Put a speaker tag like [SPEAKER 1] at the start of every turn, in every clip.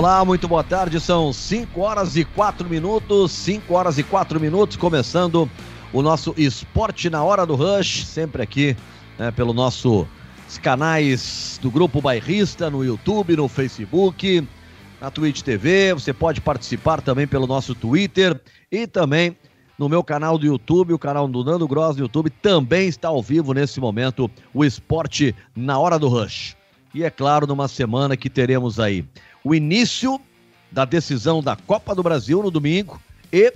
[SPEAKER 1] Olá, muito boa tarde. São 5 horas e 4 minutos. 5 horas e 4 minutos, começando o nosso Esporte na Hora do Rush, sempre aqui né, pelo nosso canais do Grupo Bairrista, no YouTube, no Facebook, na Twitch TV. Você pode participar também pelo nosso Twitter e também no meu canal do YouTube, o canal do Nando Gross do YouTube, também está ao vivo nesse momento o Esporte na Hora do Rush. E é claro, numa semana que teremos aí o início da decisão da Copa do Brasil no domingo e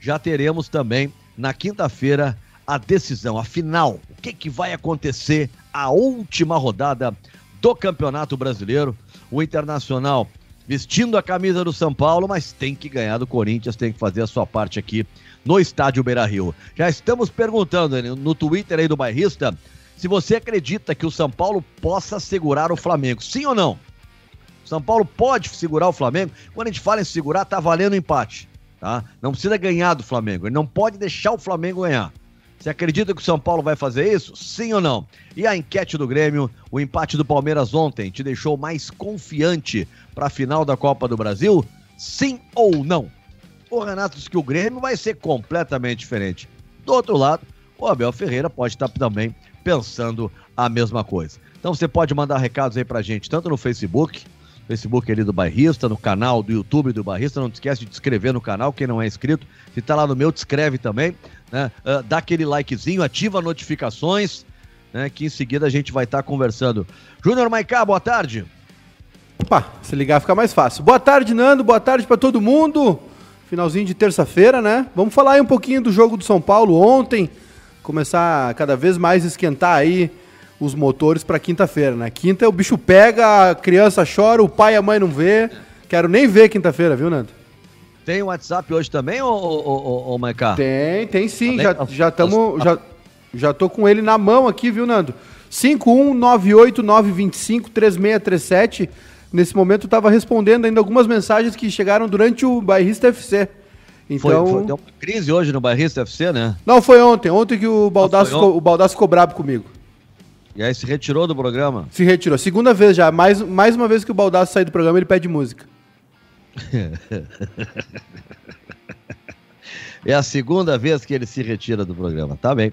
[SPEAKER 1] já teremos também na quinta-feira a decisão, a final. O que, que vai acontecer a última rodada do Campeonato Brasileiro? O Internacional vestindo a camisa do São Paulo, mas tem que ganhar do Corinthians, tem que fazer a sua parte aqui no estádio Beira Rio. Já estamos perguntando no Twitter aí do bairrista se você acredita que o São Paulo possa segurar o Flamengo. Sim ou não? São Paulo pode segurar o Flamengo. Quando a gente fala em segurar, tá valendo empate. Tá? Não precisa ganhar do Flamengo. Ele não pode deixar o Flamengo ganhar. Você acredita que o São Paulo vai fazer isso? Sim ou não? E a enquete do Grêmio, o empate do Palmeiras ontem te deixou mais confiante para a final da Copa do Brasil? Sim ou não? O Renato disse que o Grêmio vai ser completamente diferente. Do outro lado, o Abel Ferreira pode estar também pensando a mesma coisa. Então você pode mandar recados aí pra gente, tanto no Facebook, Facebook ali do Bairrista, no canal do YouTube do Bairrista. Não te esquece de inscrever no canal, quem não é inscrito. Se tá lá no meu, te inscreve também. Né? Uh, dá aquele likezinho, ativa notificações, né? que em seguida a gente vai estar tá conversando. Júnior Maicá, boa tarde.
[SPEAKER 2] Opa, se ligar fica mais fácil. Boa tarde, Nando. Boa tarde para todo mundo. Finalzinho de terça-feira, né? Vamos falar aí um pouquinho do jogo do São Paulo ontem. Começar cada vez mais esquentar aí os motores para quinta-feira, né? Quinta o bicho pega, a criança chora, o pai e a mãe não vê. Quero nem ver quinta-feira, viu, Nando?
[SPEAKER 1] Tem WhatsApp hoje também, ô, ô, ô, ô Maiká?
[SPEAKER 2] Tem, tem sim. Já, já, tamo, já, já tô com ele na mão aqui, viu, Nando? 51989253637. Nesse momento eu tava respondendo ainda algumas mensagens que chegaram durante o Bairrista FC.
[SPEAKER 1] Então... Foi, foi, deu uma crise hoje no Bairrista FC, né?
[SPEAKER 2] Não, foi ontem. Ontem que o Baldaço, ah, o Baldaço ficou brabo comigo.
[SPEAKER 1] E aí se retirou do programa?
[SPEAKER 2] Se retirou. Segunda vez já. Mais, mais uma vez que o Baldaço sai do programa, ele pede música.
[SPEAKER 1] é a segunda vez que ele se retira do programa. Tá bem.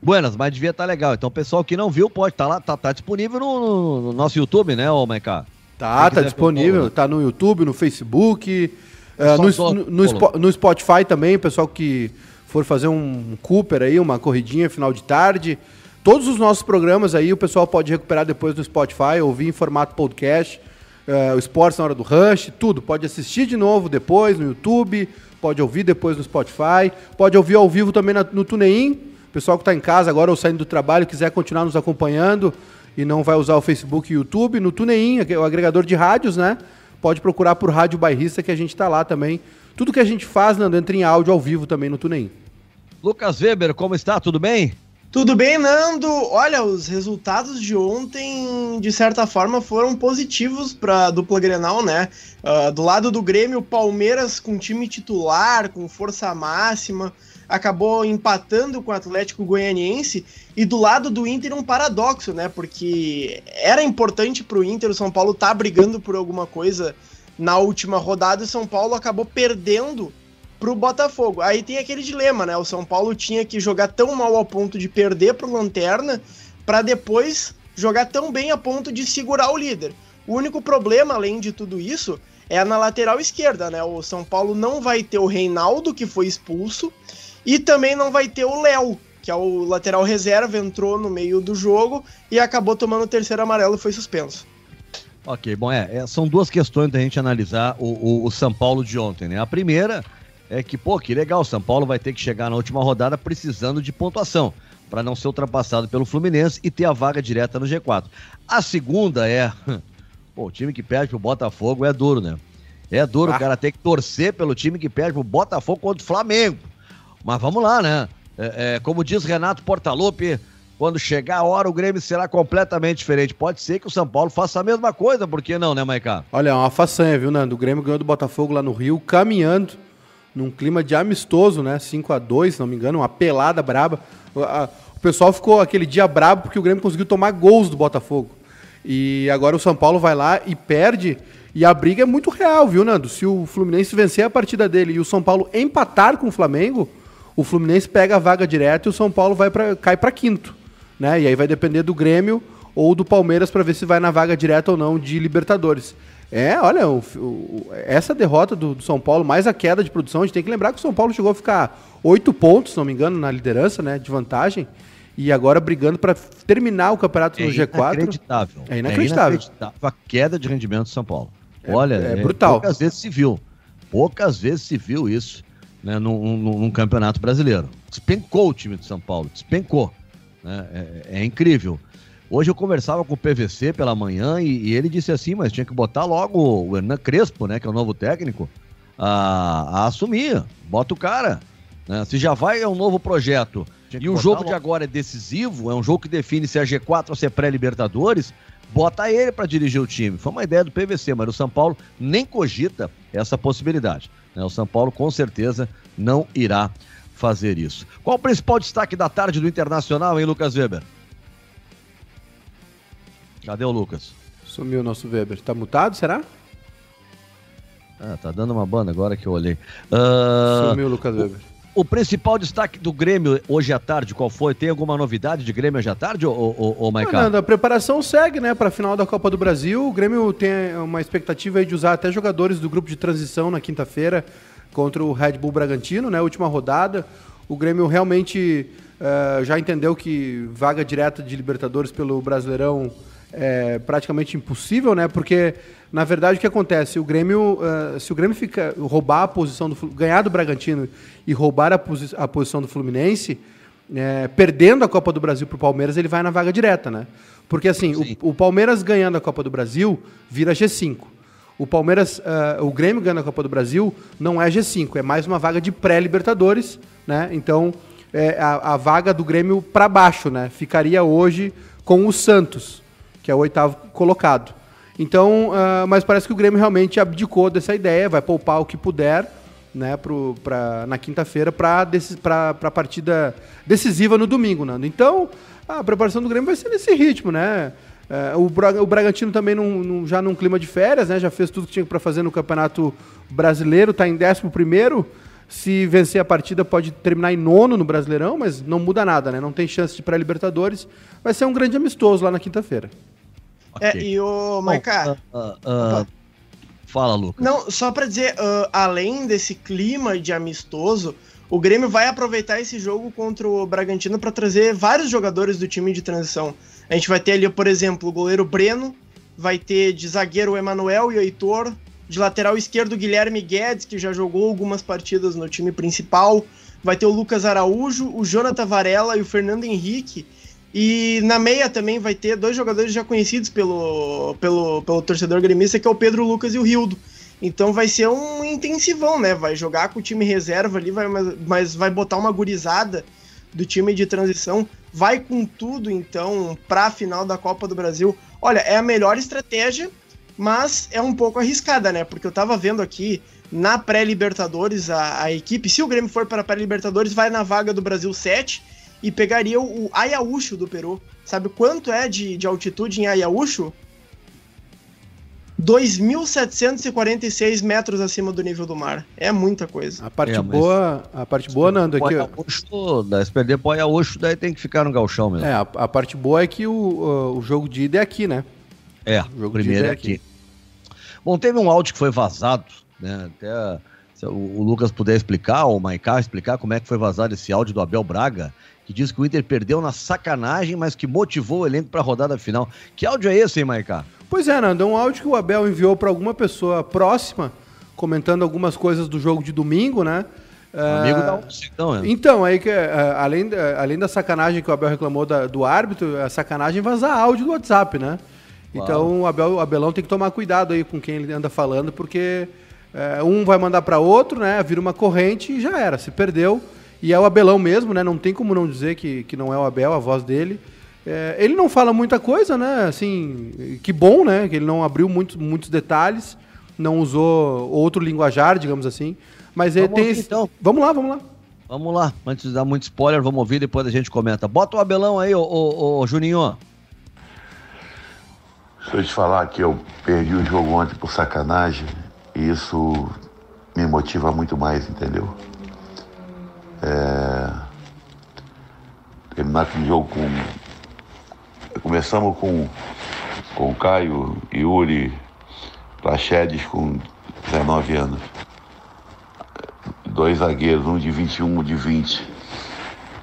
[SPEAKER 1] Buenas, mas devia estar tá legal. Então, o pessoal que não viu pode estar tá lá, tá, tá disponível no, no, nosso YouTube, né, ô Maiká?
[SPEAKER 2] Tá, tá disponível. Né? Tá no YouTube, no Facebook, uh, no, no, no, no, Spotify também, pessoal que for fazer um Cooper aí, uma corridinha final de tarde. Todos os nossos programas aí o pessoal pode recuperar depois no Spotify, ouvir em formato podcast, uh, o Esportes na hora do Rush, tudo. Pode assistir de novo depois no YouTube, pode ouvir depois no Spotify, pode ouvir ao vivo também na, no TuneIn. O pessoal que está em casa agora ou saindo do trabalho quiser continuar nos acompanhando e não vai usar o Facebook e o YouTube, no TuneIn, o agregador de rádios, né? Pode procurar por Rádio Bairrista que a gente está lá também. Tudo que a gente faz, Nando, entra em áudio ao vivo também no TuneIn.
[SPEAKER 1] Lucas Weber, como está? Tudo bem?
[SPEAKER 3] Tudo bem, Nando? Olha, os resultados de ontem, de certa forma, foram positivos para a dupla Grenal, né? Uh, do lado do Grêmio, Palmeiras com time titular, com força máxima, acabou empatando com o Atlético Goianiense. E do lado do Inter, um paradoxo, né? Porque era importante para o Inter, o São Paulo tá brigando por alguma coisa na última rodada e o São Paulo acabou perdendo pro Botafogo. Aí tem aquele dilema, né? O São Paulo tinha que jogar tão mal ao ponto de perder pro Lanterna para depois jogar tão bem a ponto de segurar o líder. O único problema, além de tudo isso, é na lateral esquerda, né? O São Paulo não vai ter o Reinaldo, que foi expulso, e também não vai ter o Léo, que é o lateral reserva, entrou no meio do jogo e acabou tomando o terceiro amarelo e foi suspenso.
[SPEAKER 1] Ok, bom, é, é são duas questões da gente analisar o, o, o São Paulo de ontem, né? A primeira é que, pô, que legal, São Paulo vai ter que chegar na última rodada precisando de pontuação para não ser ultrapassado pelo Fluminense e ter a vaga direta no G4. A segunda é, pô, o time que perde pro Botafogo é duro, né? É duro, ah. o cara tem que torcer pelo time que perde pro Botafogo contra o Flamengo. Mas vamos lá, né? É, é, como diz Renato Portaluppi, quando chegar a hora o Grêmio será completamente diferente. Pode ser que o São Paulo faça a mesma coisa, por que não, né, Maicá?
[SPEAKER 2] Olha, é uma façanha, viu, Nando? O Grêmio ganhou do Botafogo lá no Rio, caminhando num clima de amistoso, né? 5 a 2 se não me engano, uma pelada braba. O pessoal ficou aquele dia brabo porque o Grêmio conseguiu tomar gols do Botafogo. E agora o São Paulo vai lá e perde. E a briga é muito real, viu, Nando? Se o Fluminense vencer a partida dele e o São Paulo empatar com o Flamengo, o Fluminense pega a vaga direto e o São Paulo vai pra, cai para quinto. Né? E aí vai depender do Grêmio ou do Palmeiras para ver se vai na vaga direta ou não de Libertadores. É, olha, o, o, essa derrota do, do, São Paulo, mais a queda de produção, a gente tem que lembrar que o São Paulo chegou a ficar oito pontos, se não me engano, na liderança, né, de vantagem, e agora brigando para terminar o campeonato
[SPEAKER 1] é
[SPEAKER 2] no G4.
[SPEAKER 1] Inacreditável. É inacreditável. É inacreditável a queda de rendimento do São Paulo. É, olha, é, é brutal. poucas vezes se viu, poucas vezes se viu isso né, num, num, num campeonato brasileiro. Despencou o time do São Paulo, despencou. Né, é, é incrível. Hoje eu conversava com o PVC pela manhã e, e, ele disse assim, mas tinha que botar logo o Hernan Crespo, né, que é o novo técnico, a, a assumir. Bota o cara. Né? Se já vai, é um novo projeto. E o jogo logo... de agora é decisivo, é um jogo que define se é G4 ou se é pré-Libertadores. Bota ele para dirigir o time. Foi uma ideia do PVC, mas o São Paulo nem cogita essa possibilidade. Né? O São Paulo com certeza não irá fazer isso. Qual o principal destaque da tarde do Internacional, hein, Lucas Weber? Cadê o Lucas?
[SPEAKER 2] Sumiu o nosso Weber. Tá mutado, será?
[SPEAKER 1] Ah, tá dando uma banda agora que eu olhei. Uh,
[SPEAKER 2] Sumiu o Lucas Weber.
[SPEAKER 1] O, o principal destaque do Grêmio hoje à tarde, qual foi? Tem alguma novidade de Grêmio hoje à tarde, ou, ou, ou
[SPEAKER 2] Maicon? a preparação segue, né, para a final da Copa do Brasil. O Grêmio tem uma expectativa de usar até jogadores do grupo de transição na quinta-feira contra o Red Bull Bragantino, né, última rodada. O Grêmio realmente uh, já entendeu que vaga direta de Libertadores pelo Brasileirão é praticamente impossível, né? Porque na verdade o que acontece? O Grêmio, uh, se o Grêmio fica roubar a posição do ganhar do Bragantino e roubar a, posi a posição do Fluminense, é, perdendo a Copa do Brasil para o Palmeiras, ele vai na vaga direta, né? Porque assim, o, o, Palmeiras ganhando a Copa do Brasil vira G5. O Palmeiras, uh, o Grêmio ganhando a Copa do Brasil não é G5, é mais uma vaga de pré-Libertadores, né? Então é, a, a vaga do Grêmio para baixo, né? Ficaria hoje com o Santos que é o oitavo colocado. Então, uh, mas parece que o Grêmio realmente abdicou dessa ideia, vai poupar o que puder né, pro, pra, na quinta-feira para a partida decisiva no domingo. Nando. Então, a preparação do Grêmio vai ser nesse ritmo, né? Uh, o, o Bragantino também num, num, já num clima de férias, né? Já fez tudo que tinha para fazer no Campeonato Brasileiro, está em 11 primeiro. Se vencer a partida, pode terminar em nono no Brasileirão, mas não muda nada, né? Não tem chance de pré-Libertadores. Vai ser um grande amistoso lá na quinta-feira.
[SPEAKER 3] É, e o Maiká. Uh, uh,
[SPEAKER 1] uh, fala, Lucas.
[SPEAKER 3] Não, só para dizer, além desse clima de amistoso, o Grêmio vai aproveitar esse jogo contra o Bragantino para trazer vários jogadores do time de transição. A gente vai ter ali, por exemplo, o goleiro Breno, vai ter de zagueiro o Emanuel e o Heitor, de lateral esquerdo o Guilherme Guedes, que já jogou algumas partidas no time principal, vai ter o Lucas Araújo, o Jonathan Varela e o Fernando Henrique, e na meia também vai ter dois jogadores já conhecidos pelo, pelo, pelo torcedor gremista, que é o Pedro Lucas e o Rildo. Então vai ser um intensivão, né? Vai jogar com o time reserva ali, vai, mas vai botar uma gurizada do time de transição. Vai com tudo, então, para a final da Copa do Brasil. Olha, é a melhor estratégia, mas é um pouco arriscada, né? Porque eu tava vendo aqui na pré-Libertadores a, a equipe, se o Grêmio for para a pré-Libertadores, vai na vaga do Brasil 7 e pegaria o Ayaúcho do Peru. Sabe quanto é de, de altitude em Ayaúcho? 2.746 metros acima do nível do mar. É muita coisa.
[SPEAKER 2] A parte é, boa, a parte boa, Nando, aqui.
[SPEAKER 1] Ayaúcho, se perder pro Ayaúcho, daí tem que ficar no galchão mesmo.
[SPEAKER 2] É, a, a parte boa é que o, o jogo de ida é aqui, né?
[SPEAKER 1] É, o jogo primeiro é, é aqui. aqui. Bom, teve um áudio que foi vazado, né? Até se o, o Lucas puder explicar, ou o Maicá explicar como é que foi vazado esse áudio do Abel Braga, que diz que o Inter perdeu na sacanagem, mas que motivou o elenco para a rodada final. Que áudio é esse, hein, Maicá?
[SPEAKER 2] Pois é, Nando, é um áudio que o Abel enviou para alguma pessoa próxima, comentando algumas coisas do jogo de domingo, né?
[SPEAKER 1] Amigo da onça,
[SPEAKER 2] então, é. Então, aí que, uh, além, uh, além da sacanagem que o Abel reclamou da, do árbitro, a sacanagem vazar áudio do WhatsApp, né? Então o, Abel, o Abelão tem que tomar cuidado aí com quem ele anda falando, porque uh, um vai mandar para outro, né? Vira uma corrente e já era. Se perdeu, e é o Abelão mesmo, né? Não tem como não dizer que, que não é o Abel, a voz dele. É, ele não fala muita coisa, né? Assim, que bom, né? Que ele não abriu muito, muitos detalhes, não usou outro linguajar, digamos assim. Mas ele tem. Ouvir, esse... então. Vamos lá, vamos lá.
[SPEAKER 1] Vamos lá, antes de dar muito spoiler, vamos ouvir, depois a gente comenta. Bota o Abelão aí, ô, ô, ô Juninho.
[SPEAKER 4] Se eu te falar que eu perdi o jogo ontem por sacanagem, isso me motiva muito mais, entendeu? É... Terminar aquele jogo com. Começamos com, com Caio, Yuri, Prachedes com 19 anos. Dois zagueiros, um de 21, um de 20.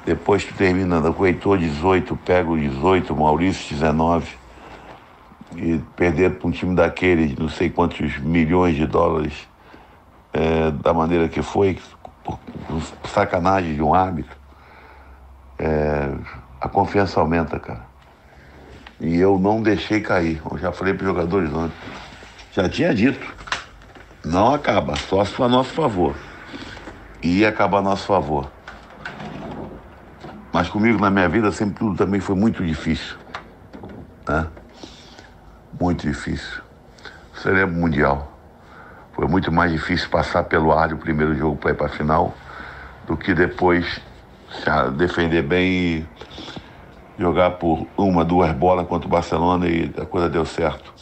[SPEAKER 4] Depois tu termina com o Heitor 18, pego 18, Maurício 19. E perder para um time daquele não sei quantos milhões de dólares, é, da maneira que foi, sacanagem de um árbitro, é, a confiança aumenta, cara. E eu não deixei cair. Eu já falei para os jogadores ontem. Já tinha dito. Não acaba, só se for a nosso favor. E ia acabar a nosso favor. Mas comigo na minha vida sempre tudo também foi muito difícil. Né? Muito difícil. Você lembra o Mundial. Foi muito mais difícil passar pelo ar o primeiro jogo para ir para a final do que depois defender bem e jogar por uma, duas bolas contra o Barcelona e a coisa deu certo.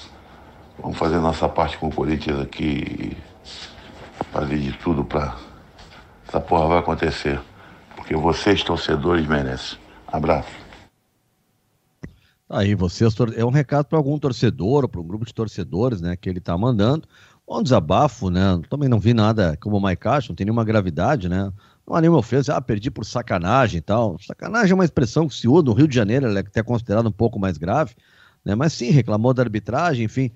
[SPEAKER 4] Vamos fazer nossa parte com o Corinthians aqui e fazer de tudo para essa porra vai acontecer porque vocês, torcedores, merecem. Abraço.
[SPEAKER 1] Aí, vocês, é um recado para algum torcedor, para um grupo de torcedores, né, que ele está mandando. Um desabafo, né? Também não vi nada como o Maicacho, não tem nenhuma gravidade, né? Não há nenhuma ofensa, ah, perdi por sacanagem e tal. Sacanagem é uma expressão que se usa no Rio de Janeiro, ela é até considerada um pouco mais grave, né? Mas sim, reclamou da arbitragem, enfim.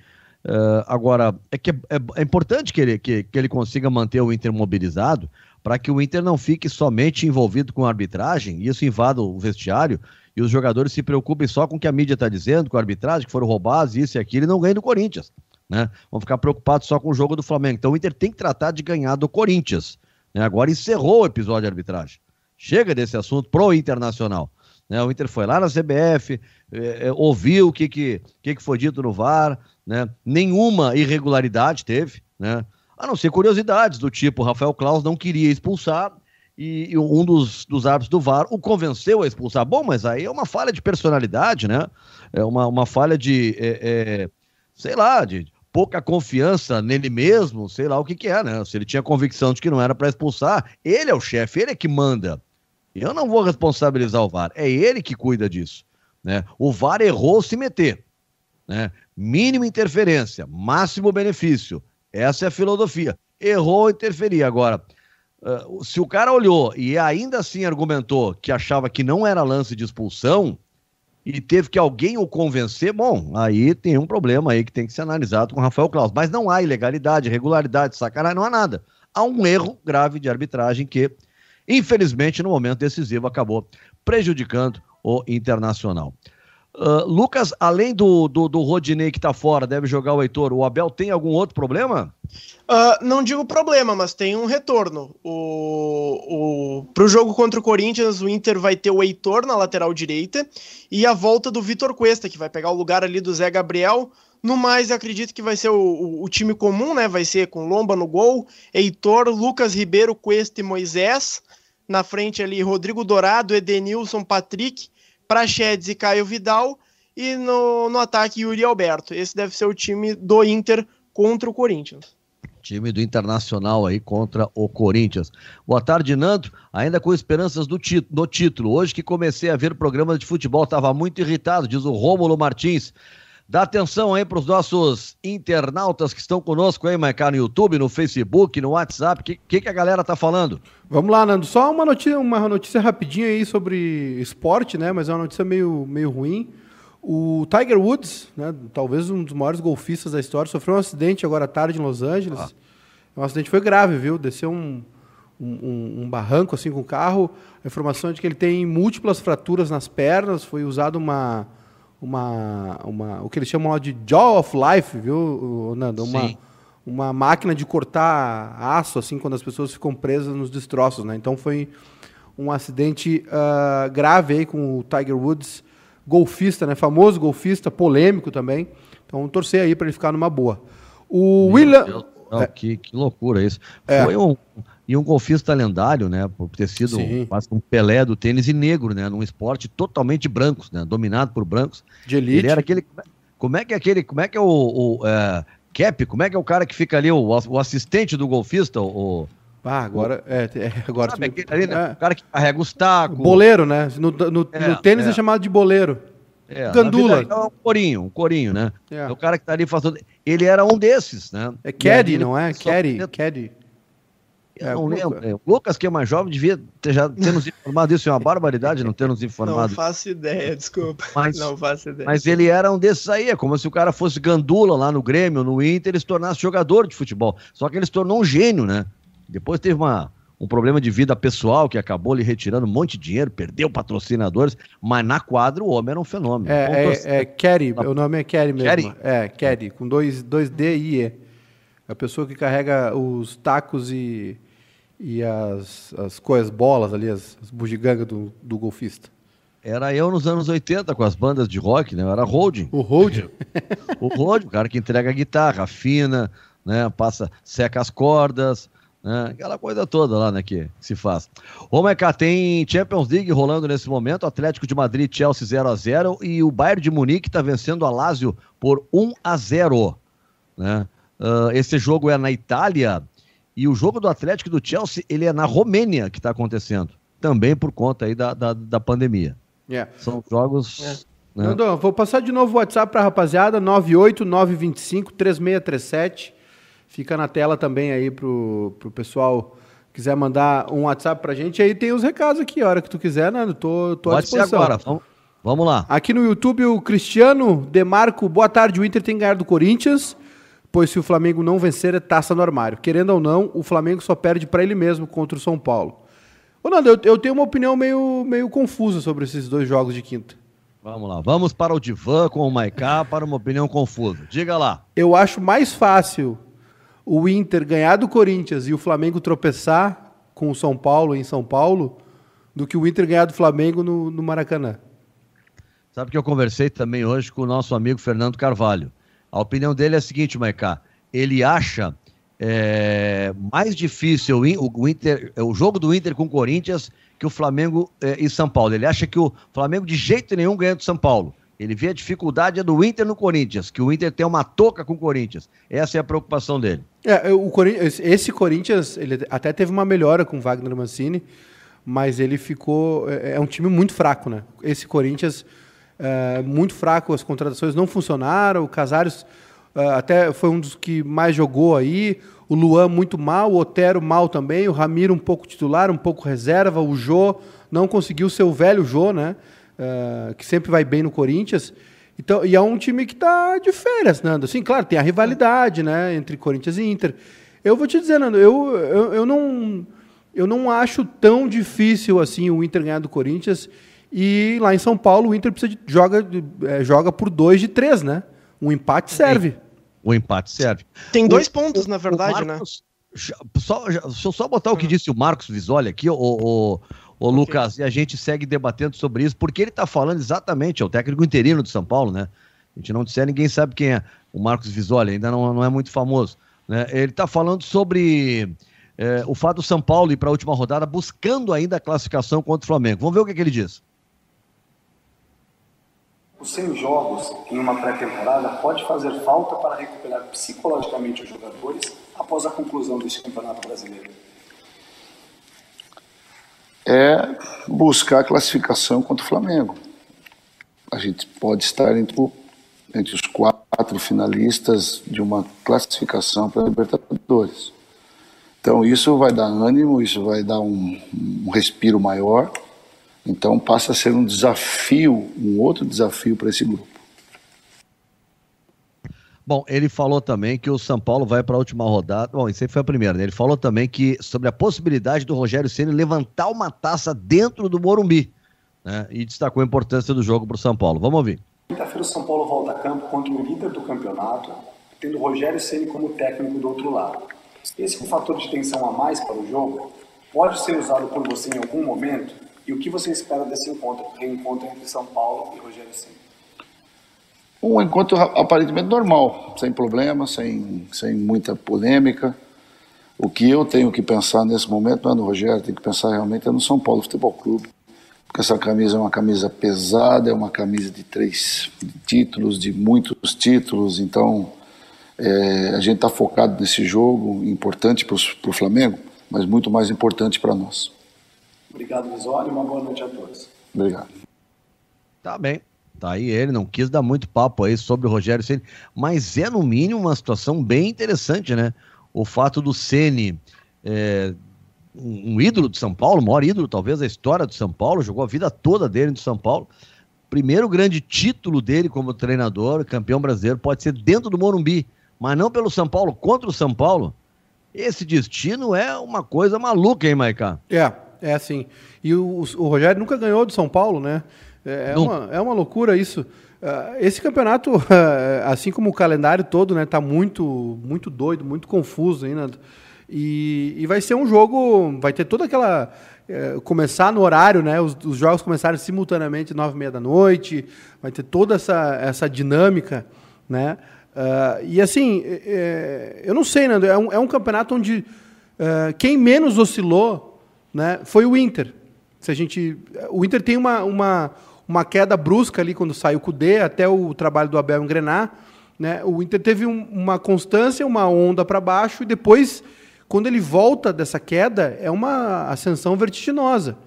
[SPEAKER 1] Uh, agora, é que é, é, é importante que ele, que, que ele consiga manter o Inter mobilizado, para que o Inter não fique somente envolvido com a arbitragem, e isso invada o vestiário, e os jogadores se preocupem só com o que a mídia está dizendo, com a arbitragem, que foram roubados, isso e aquilo, e não ganhem do Corinthians. Né? Vão ficar preocupados só com o jogo do Flamengo. Então o Inter tem que tratar de ganhar do Corinthians. Né? Agora encerrou o episódio de arbitragem. Chega desse assunto pro Internacional. Né? O Inter foi lá na CBF, é, é, ouviu o que, que, que, que foi dito no VAR, né? nenhuma irregularidade teve. Né? A não ser curiosidades do tipo, Rafael Claus não queria expulsar e, e um dos, dos árbitros do VAR o convenceu a expulsar. Bom, mas aí é uma falha de personalidade, né? É uma, uma falha de, é, é, sei lá, de pouca confiança nele mesmo, sei lá o que que é, né? Se ele tinha convicção de que não era para expulsar, ele é o chefe, ele é que manda. Eu não vou responsabilizar o VAR, é ele que cuida disso, né? O VAR errou se meter, né? Mínima interferência, máximo benefício. Essa é a filosofia. Errou, interferir. Agora, uh, se o cara olhou e ainda assim argumentou que achava que não era lance de expulsão e teve que alguém o convencer, bom, aí tem um problema aí que tem que ser analisado com o Rafael Claus. Mas não há ilegalidade, irregularidade, sacanagem, não há nada. Há um erro grave de arbitragem que, infelizmente, no momento decisivo acabou prejudicando o Internacional. Uh, Lucas, além do, do, do Rodinei que tá fora, deve jogar o Heitor, o Abel tem algum outro problema?
[SPEAKER 3] Uh, não digo problema, mas tem um retorno. O, o, pro jogo contra o Corinthians, o Inter vai ter o Heitor na lateral direita e a volta do Vitor Cuesta, que vai pegar o lugar ali do Zé Gabriel. No mais, acredito que vai ser o, o, o, time comum, né? Vai ser com Lomba no gol, Heitor, Lucas Ribeiro, Cuesta e Moisés. Na frente ali, Rodrigo Dourado, Edenilson, Patrick Praxedes e Caio Vidal. E no, no ataque, Yuri Alberto. Esse deve ser o time do Inter contra o Corinthians.
[SPEAKER 1] Time do Internacional aí contra o Corinthians. Boa tarde, Nando. Ainda com esperanças do, do título. Hoje que comecei a ver programas de futebol, estava muito irritado, diz o Rômulo Martins. Dá atenção aí para os nossos internautas que estão conosco aí, Maicá, no YouTube, no Facebook, no WhatsApp. O que, que, que, a galera tá falando?
[SPEAKER 2] Vamos lá, Nando. Só uma notícia, uma notícia rapidinha aí sobre esporte, né? Mas é uma notícia meio, meio ruim. O Tiger Woods, né, talvez um dos maiores golfistas da história, sofreu um acidente agora à tarde em Los Angeles. Ah. O acidente foi grave, viu? Desceu um, um, um, barranco assim com o carro. A informação é de que ele tem múltiplas fraturas nas pernas. Foi usado uma uma, uma o que eles chamam de jaw of life, viu, Nando? Uma, uma máquina de cortar aço, assim, quando as pessoas ficam presas nos destroços, né? Então foi um acidente uh, grave aí com o Tiger Woods, golfista, né? Famoso golfista, polêmico também. Então torcer aí para ele ficar numa boa. O Meu William.
[SPEAKER 1] Deus. Não, é. que, que loucura isso. É. Foi um, e um golfista lendário, né? Por ter sido quase um Pelé do tênis e negro, né? Num esporte totalmente brancos, né? Dominado por brancos.
[SPEAKER 2] De elite.
[SPEAKER 1] Ele era aquele. Como é que é aquele, como é que é o, o é, Cap, como é que é o cara que fica ali, o, o assistente do golfista, o...
[SPEAKER 2] Ah, agora, o, é, é, agora
[SPEAKER 1] sabe, ali, né? é. o cara que carrega os tacos.
[SPEAKER 2] Boleiro, né? No, no, é, no tênis é. é. chamado de boleiro.
[SPEAKER 1] É, Gandula. Vida, é um corinho, um corinho, né? É. é. o cara que tá ali fazendo. Ele era um desses, né?
[SPEAKER 2] É Caddy, não é? Caddy, Caddy.
[SPEAKER 1] Eu é, não lembro. É, o Lucas, que é mais jovem, devia ter, já ter nos informado isso. É uma barbaridade não ter nos informado.
[SPEAKER 3] Não faço ideia, desculpa.
[SPEAKER 1] Mas,
[SPEAKER 3] não
[SPEAKER 1] faço ideia. Mas ele era um desses aí. É como se o cara fosse gandula lá no Grêmio, no Inter, ele se tornasse jogador de futebol. Só que ele se tornou um gênio, né? Depois teve uma, um problema de vida pessoal que acabou lhe retirando um monte de dinheiro, perdeu patrocinadores, mas na quadra o homem era um fenômeno.
[SPEAKER 2] É, é, é Kerry, o nome é Kerry mesmo. Kerry? É, Kerry, com dois, dois D e E. A pessoa que carrega os tacos e e as, as coisas, bolas ali, as, as bugigangas do, do golfista.
[SPEAKER 1] Era eu nos anos 80 com as bandas de rock, né? Eu era holding.
[SPEAKER 2] O holding?
[SPEAKER 1] o holding, o cara que entrega a guitarra, afina, né? Passa, seca as cordas, né? Aquela coisa toda lá, né? Que se faz. Ô, Maiká, tem Champions League rolando nesse momento. Atlético de Madrid, Chelsea 0 a 0 e o Bayern de Munique está vencendo a Lazio por 1 a 0 né? Uh, esse jogo é na Itália e o jogo do Atlético e do Chelsea, ele é na Romênia que está acontecendo. Também por conta aí da, da, da pandemia.
[SPEAKER 2] Yeah.
[SPEAKER 1] São jogos.
[SPEAKER 2] Yeah. Né? Não, vou passar de novo o WhatsApp para a rapaziada, 98925-3637. Fica na tela também aí pro, pro pessoal quiser mandar um WhatsApp pra gente. Aí tem os recados aqui, a hora que tu quiser, Nando. Tô, tô
[SPEAKER 1] Pode à disposição. Ser agora, vamos, vamos lá.
[SPEAKER 2] Aqui no YouTube, o Cristiano Demarco, boa tarde. O Inter tem ganhado do Corinthians pois se o Flamengo não vencer é taça no armário. Querendo ou não, o Flamengo só perde para ele mesmo contra o São Paulo. Ô Nando, eu, eu, tenho uma opinião meio, meio confusa sobre esses dois jogos de quinta.
[SPEAKER 1] Vamos lá, vamos para o divã com o Maiká para uma opinião confusa. Diga lá.
[SPEAKER 2] Eu acho mais fácil o Inter ganhar do Corinthians e o Flamengo tropeçar com o São Paulo em São Paulo do que o Inter ganhar do Flamengo no, no Maracanã.
[SPEAKER 1] Sabe que eu conversei também hoje com o nosso amigo Fernando Carvalho. A opinião dele é a seguinte, Maicá. Ele acha é, mais difícil o, Inter, o jogo do Inter com o Corinthians que o Flamengo é, e São Paulo. Ele acha que o Flamengo de jeito nenhum ganha do São Paulo. Ele vê a dificuldade do Inter no Corinthians, que o Inter tem uma toca com o Corinthians. Essa é a preocupação dele.
[SPEAKER 2] É, o Corinthians, esse Corinthians, ele até teve uma melhora com o Wagner Mancini, mas ele ficou. É, é um time muito fraco, né? Esse Corinthians é, muito fraco, as contratações não funcionaram. O Casares é, até foi um dos que mais jogou aí. O Luan muito mal, o Otero mal também, o Ramiro um pouco titular, um pouco reserva, o Jô não conseguiu ser o velho Jô, né? É, que sempre vai bem no Corinthians. Então, e é um time que está de férias, Nando. Sim, claro, tem a rivalidade, né, entre Corinthians e Inter. Eu vou te dizer, Nando, eu, eu, eu não eu não acho tão difícil assim o Inter ganhar do Corinthians. E lá em São Paulo, o Inter precisa de, joga, é, joga por dois de três, né? Um empate serve.
[SPEAKER 1] O empate serve.
[SPEAKER 3] Tem dois o, pontos, o, na verdade, né? Marcos,
[SPEAKER 1] né? Só, deixa eu só botar o que uhum. disse o Marcos Visoli aqui, o, o, o okay. Lucas, e a gente segue debatendo sobre isso, porque ele está falando exatamente, é o técnico interino de São Paulo, né? A gente não disser, ninguém sabe quem é. O Marcos Visoli ainda não, não é muito famoso. Né? Ele está falando sobre é, o fato do São Paulo ir para a última rodada buscando ainda a classificação contra o Flamengo. Vamos ver o que, que ele diz.
[SPEAKER 5] Os 100 jogos em uma pré-temporada pode fazer falta para recuperar psicologicamente os jogadores após a conclusão deste campeonato brasileiro?
[SPEAKER 6] É buscar a classificação contra o Flamengo. A gente pode estar entre, o, entre os quatro finalistas de uma classificação para a Libertadores. Então isso vai dar ânimo, isso vai dar um, um respiro maior então passa a ser um desafio, um outro desafio para esse grupo.
[SPEAKER 1] Bom, ele falou também que o São Paulo vai para a última rodada. Bom, isso aí foi a primeira, né? Ele falou também que sobre a possibilidade do Rogério Ceni levantar uma taça dentro do Morumbi, né? E destacou a importância do jogo para o São Paulo. Vamos ouvir.
[SPEAKER 5] Quinta-feira o São Paulo volta a campo contra o líder do campeonato, tendo o Rogério Ceni como técnico do outro lado. Esse é um fator de tensão a mais para o jogo pode ser usado por você em algum momento e o que você espera desse encontro, reencontro entre São Paulo e Rogério Ceni?
[SPEAKER 6] Um encontro aparentemente normal, sem problema, sem, sem muita polêmica. O que eu tenho que pensar nesse momento não é no Rogério, tem que pensar realmente é no São Paulo Futebol Clube. porque essa camisa é uma camisa pesada, é uma camisa de três títulos, de muitos títulos, então é, a gente está focado nesse jogo, importante para o Flamengo, mas muito mais importante para nós.
[SPEAKER 5] Obrigado, Visório, uma boa noite a todos.
[SPEAKER 6] Obrigado.
[SPEAKER 1] Tá bem. Tá aí ele, não quis dar muito papo aí sobre o Rogério Ceni, mas é no mínimo uma situação bem interessante, né? O fato do Ceni é, um, ídolo de São Paulo, o maior ídolo talvez da história do São Paulo, jogou a vida toda dele no São Paulo. Primeiro grande título dele como treinador, campeão brasileiro, pode ser dentro do Morumbi, mas não pelo São Paulo, contra o São Paulo. Esse destino é uma coisa maluca, hein, Maiká?
[SPEAKER 2] É, é assim. E o, o Rogério nunca ganhou do São Paulo, né? É, é uma, é uma loucura isso. Uh, esse campeonato, uh, assim como o calendário todo, né, tá muito, muito doido, muito confuso ainda. E, e vai ser um jogo, vai ter toda aquela. É, começar no horário, né? Os, os jogos começarem simultaneamente nove e meia da noite, vai ter toda essa, essa dinâmica, né? Uh, e assim, é, eu não sei, Nando, é um, é um campeonato onde uh, quem menos oscilou né, foi o Inter. Se a gente, o Inter tem uma, uma, uma queda brusca ali quando saiu o D até o trabalho do Abel engrenar. Né? O Inter teve um, uma constância, uma onda para baixo e depois quando ele volta dessa queda, é uma ascensão vertiginosa.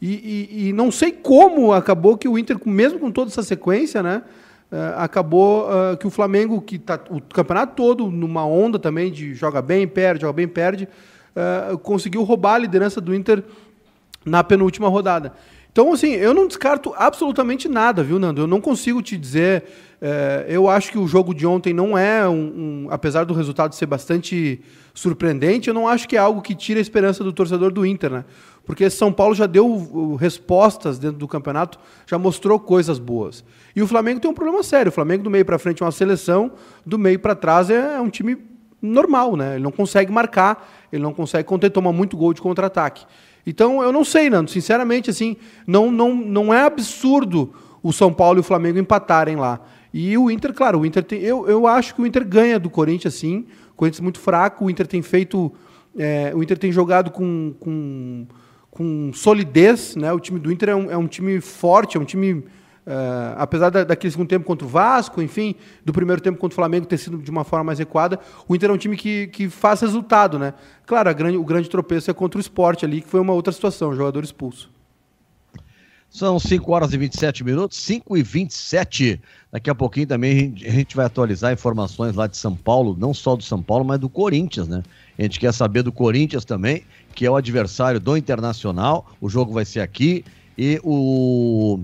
[SPEAKER 2] E, e, e não sei como acabou que o Inter, mesmo com toda essa sequência, né, uh, acabou uh, que o Flamengo, que está o campeonato todo numa onda também de joga bem, perde, joga bem, perde, uh, conseguiu roubar a liderança do Inter na penúltima rodada. Então, assim, eu não descarto absolutamente nada, viu, Nando? Eu não consigo te dizer. eu acho que o jogo de ontem não é um, um apesar do resultado ser bastante surpreendente, eu não acho que é algo que tire a esperança do torcedor do Inter, né? Porque São Paulo já deu respostas dentro do campeonato, já mostrou coisas boas. E o Flamengo tem um problema sério. O Flamengo do meio para frente é uma seleção, do meio para trás é um time normal, né? Ele não consegue marcar, ele não consegue conter, toma muito gol de contra-ataque. Então, eu não sei, Nando, sinceramente, assim, não, não, não é absurdo o São Paulo e o Flamengo empatarem lá. E o Inter, claro, o Inter tem, eu, eu acho que o Inter ganha do Corinthians, sim. Corinthians muito fraco, o Inter tem feito. É, o Inter tem jogado com, com, com, solidez, né? O time do Inter é um, é um time forte, é um time. Uh, apesar da, daquele segundo tempo contra o Vasco, enfim, do primeiro tempo contra o Flamengo ter sido de uma forma mais recuada, o Inter é um time que, que faz resultado, né? Claro, grande, o grande tropeço é contra o esporte ali, que foi uma outra situação, jogador expulso.
[SPEAKER 1] São 5 horas e 27 minutos, 5 e 27. Daqui a pouquinho também a gente vai atualizar informações lá de São Paulo, não só do São Paulo, mas do Corinthians, né? A gente quer saber do Corinthians também, que é o adversário do Internacional. O jogo vai ser aqui. E o.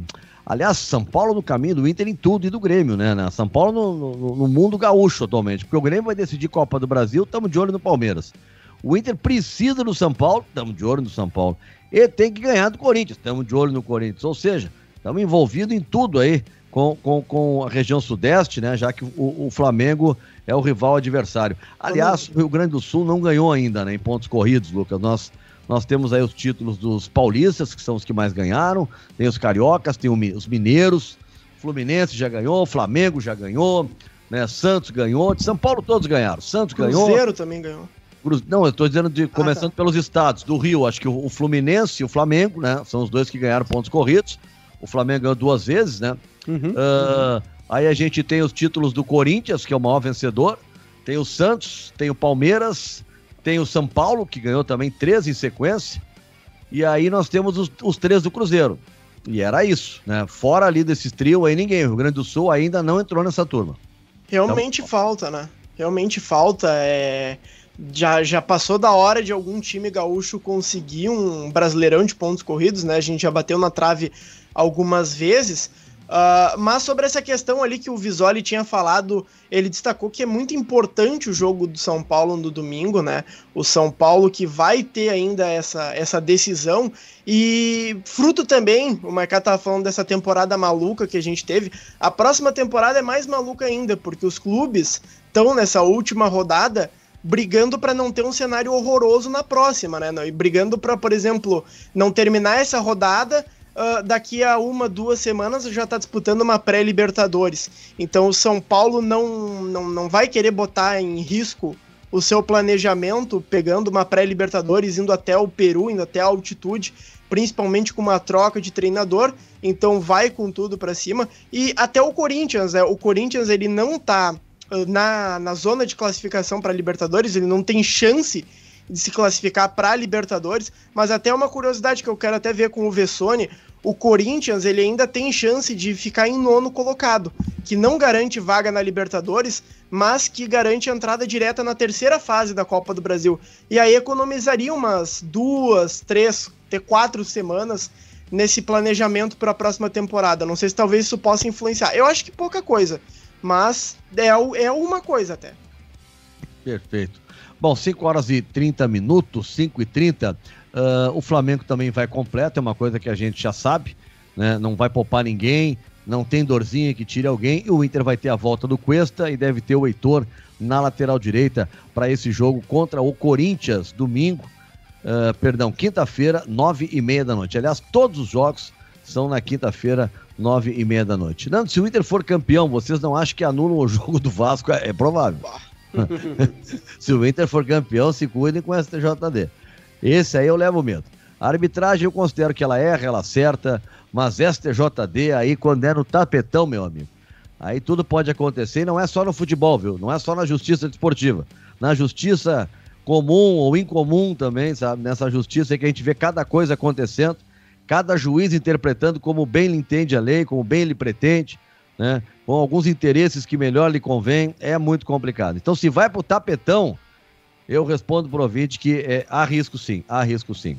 [SPEAKER 1] Aliás, São Paulo no caminho do Inter em tudo e do Grêmio, né? São Paulo no, no, no mundo gaúcho atualmente, porque o Grêmio vai decidir Copa do Brasil, estamos de olho no Palmeiras. O Inter precisa do São Paulo, estamos de olho no São Paulo. E tem que ganhar do Corinthians, estamos de olho no Corinthians. Ou seja, estamos envolvidos em tudo aí com, com, com a região sudeste, né? Já que o, o Flamengo é o rival adversário. Aliás, o Rio Grande do Sul não ganhou ainda, né? Em pontos corridos, Lucas. Nós, nós temos aí os títulos dos paulistas, que são os que mais ganharam. Tem os cariocas, tem os mineiros. Fluminense já ganhou, Flamengo já ganhou, né? Santos ganhou, de São Paulo todos ganharam. Santos
[SPEAKER 3] Cruzeiro
[SPEAKER 1] ganhou.
[SPEAKER 3] Cruzeiro também ganhou.
[SPEAKER 1] Não, eu estou dizendo de ah, começando tá. pelos estados. Do Rio, acho que o, Fluminense e o Flamengo, né? São os dois que ganharam pontos corridos. O Flamengo ganhou duas vezes, né? Uhum, uh, uhum. Aí a gente tem os títulos do Corinthians, que é o maior vencedor. Tem o Santos, tem o Palmeiras, tem o São Paulo, que ganhou também três em sequência. E aí nós temos os, os três do Cruzeiro. E era isso, né? Fora ali desses trio aí, ninguém. O Rio Grande do Sul ainda não entrou nessa turma.
[SPEAKER 3] Realmente então, falta, né? Realmente falta. É já, já passou da hora de algum time gaúcho conseguir um brasileirão de pontos corridos, né? A gente já bateu na trave algumas vezes. Uh, mas sobre essa questão ali que o Visoli tinha falado, ele destacou que é muito importante o jogo do São Paulo no domingo, né? O São Paulo que vai ter ainda essa, essa decisão e fruto também, o Marcá tava falando dessa temporada maluca que a gente teve. A próxima temporada é mais maluca ainda, porque os clubes estão nessa última rodada brigando para não ter um cenário horroroso na próxima, né? E brigando para, por exemplo, não terminar essa rodada uh, daqui a uma, duas semanas já está disputando uma pré-Libertadores. Então o São Paulo não, não, não vai querer botar em risco o seu planejamento pegando uma pré-Libertadores, indo até o Peru, indo até a altitude. principalmente com uma troca de treinador, então vai com tudo para cima. E até o Corinthians, né? O Corinthians ele não tá uh, na, na zona de classificação para Libertadores, ele não tem chance de se classificar para Libertadores, mas até uma curiosidade que eu quero até ver com o Vessone, o Corinthians ele ainda tem chance de ficar em nono colocado, que não garante vaga na Libertadores, mas que garante entrada direta na terceira fase da Copa do Brasil. E aí economizaria umas duas, três, ter quatro semanas nesse planejamento para a próxima temporada. Não sei se talvez isso possa influenciar. Eu acho que pouca coisa, mas é, é uma coisa até.
[SPEAKER 1] Perfeito. Bom, 5 horas e 30 minutos, 5 e 30. Uh, o Flamengo também vai completo, é uma coisa que a gente já sabe, né? Não vai poupar ninguém, não tem dorzinha que tire alguém. E o Inter vai ter a volta do Cuesta e deve ter o Heitor na lateral direita para esse jogo contra o Corinthians, domingo. Uh, perdão, quinta-feira, nove e meia da noite. Aliás, todos os jogos são na quinta-feira, nove e meia da noite. Nando, se o Inter for campeão, vocês não acham que anulam o jogo do Vasco? É, é provável. Se o Inter for campeão, se cuidem com o STJD. Esse aí eu levo medo. A arbitragem eu considero que ela erra, ela acerta, mas STJD aí quando é no tapetão, meu amigo. Aí tudo pode acontecer e não é só no futebol, viu? Não é só na justiça desportiva. Na justiça comum ou incomum também, sabe? Nessa justiça aí que a gente vê cada coisa acontecendo, cada juiz interpretando como bem lhe entende a lei, como bem lhe pretende né? Com alguns interesses que melhor lhe convém, é muito complicado. Então, se vai para o tapetão, eu respondo pro ouvinte que é, há risco sim, há risco sim.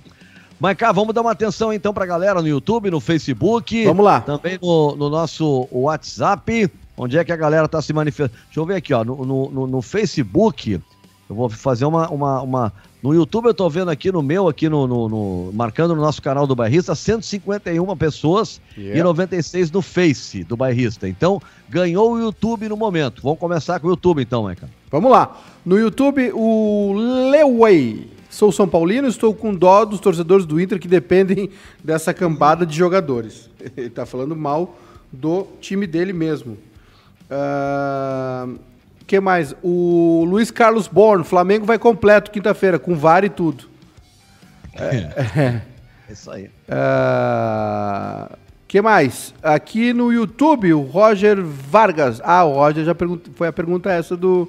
[SPEAKER 1] Mas cá, vamos dar uma atenção então para a galera no YouTube, no Facebook.
[SPEAKER 2] Vamos lá.
[SPEAKER 1] Também no, no nosso WhatsApp. Onde é que a galera está se manifestando? Deixa eu ver aqui, ó. No, no, no Facebook, eu vou fazer uma, uma, uma, No YouTube eu tô vendo aqui no meu, aqui no, no, no marcando no nosso canal do Bairrista, 151 pessoas yeah. e 96 no Face do Bairrista. Então, ganhou o YouTube no momento. Vamos começar com o YouTube então, Maica.
[SPEAKER 2] Vamos lá. No YouTube, o Leway. Sou São Paulino e estou com dó dos torcedores do Inter que dependem dessa cambada de jogadores. Ele tá falando mal do time dele mesmo. Uh, que mais? O Luiz Carlos Born, Flamengo vai completo quinta-feira, com VAR e tudo.
[SPEAKER 1] É, é. é isso aí.
[SPEAKER 2] Uh, que mais? Aqui no YouTube, o Roger Vargas. Ah, o Roger já perguntou, foi a pergunta essa do,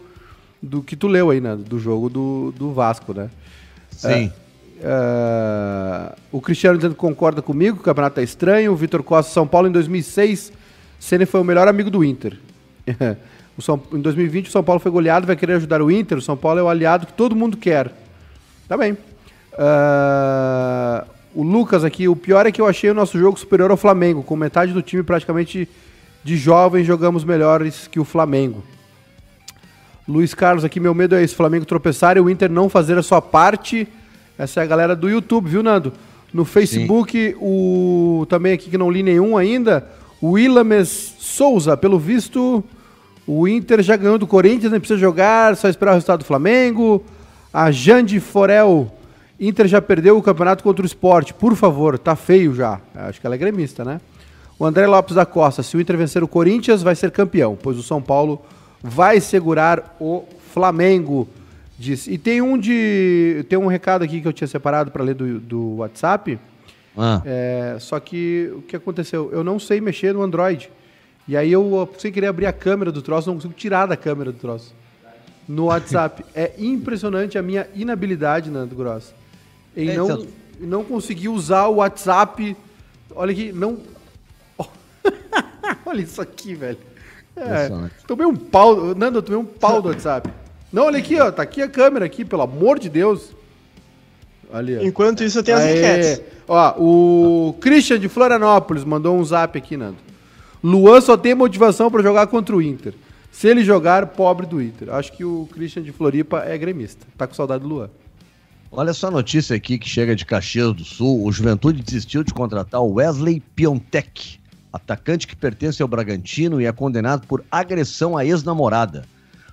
[SPEAKER 2] do que tu leu aí, né? Do jogo do, do Vasco, né?
[SPEAKER 1] Sim.
[SPEAKER 2] Uh, o Cristiano dizendo que concorda comigo, o campeonato tá estranho. O Vitor Costa, São Paulo, em 2006, Senna foi o melhor amigo do Inter. O São, em 2020 o São Paulo foi goleado, vai querer ajudar o Inter. O São Paulo é o aliado que todo mundo quer. Tá bem. Uh, o Lucas aqui, o pior é que eu achei o nosso jogo superior ao Flamengo. Com metade do time praticamente de jovens, jogamos melhores que o Flamengo. Luiz Carlos aqui, meu medo é esse, Flamengo tropeçar e o Inter não fazer a sua parte. Essa é a galera do YouTube, viu, Nando? No Facebook, Sim. o também aqui que não li nenhum ainda, o Ilames Souza, pelo visto, o Inter já ganhou do Corinthians, nem precisa jogar, só esperar o resultado do Flamengo. A Jande Forel, Inter já perdeu o campeonato contra o esporte. Por favor, tá feio já. Acho que ela é gremista, né? O André Lopes da Costa, se o Inter vencer o Corinthians, vai ser campeão, pois o São Paulo vai segurar o Flamengo. Diz. E tem um de. Tem um recado aqui que eu tinha separado para ler do, do WhatsApp. Ah. É, só que o que aconteceu? Eu não sei mexer no Android. E aí eu, sem querer abrir a câmera do troço, não consigo tirar da câmera do troço. No WhatsApp. é impressionante a minha inabilidade, Nando Gross, em é, não, então... não conseguir usar o WhatsApp. Olha aqui, não. olha isso aqui, velho. É, tomei um pau. Nando, eu tomei um pau do WhatsApp. Não, olha aqui, ó. Tá aqui a câmera aqui, pelo amor de Deus.
[SPEAKER 3] Ali, ó. Enquanto isso, eu tenho as enquetes.
[SPEAKER 2] Ó, o Christian de Florianópolis mandou um zap aqui, Nando. Luan só tem motivação para jogar contra o Inter. Se ele jogar, pobre do Inter. Acho que o Christian de Floripa é gremista. Tá com saudade do Luan.
[SPEAKER 1] Olha só a notícia aqui que chega de Caxias do Sul. O Juventude desistiu de contratar o Wesley Piontek, atacante que pertence ao Bragantino e é condenado por agressão à ex-namorada.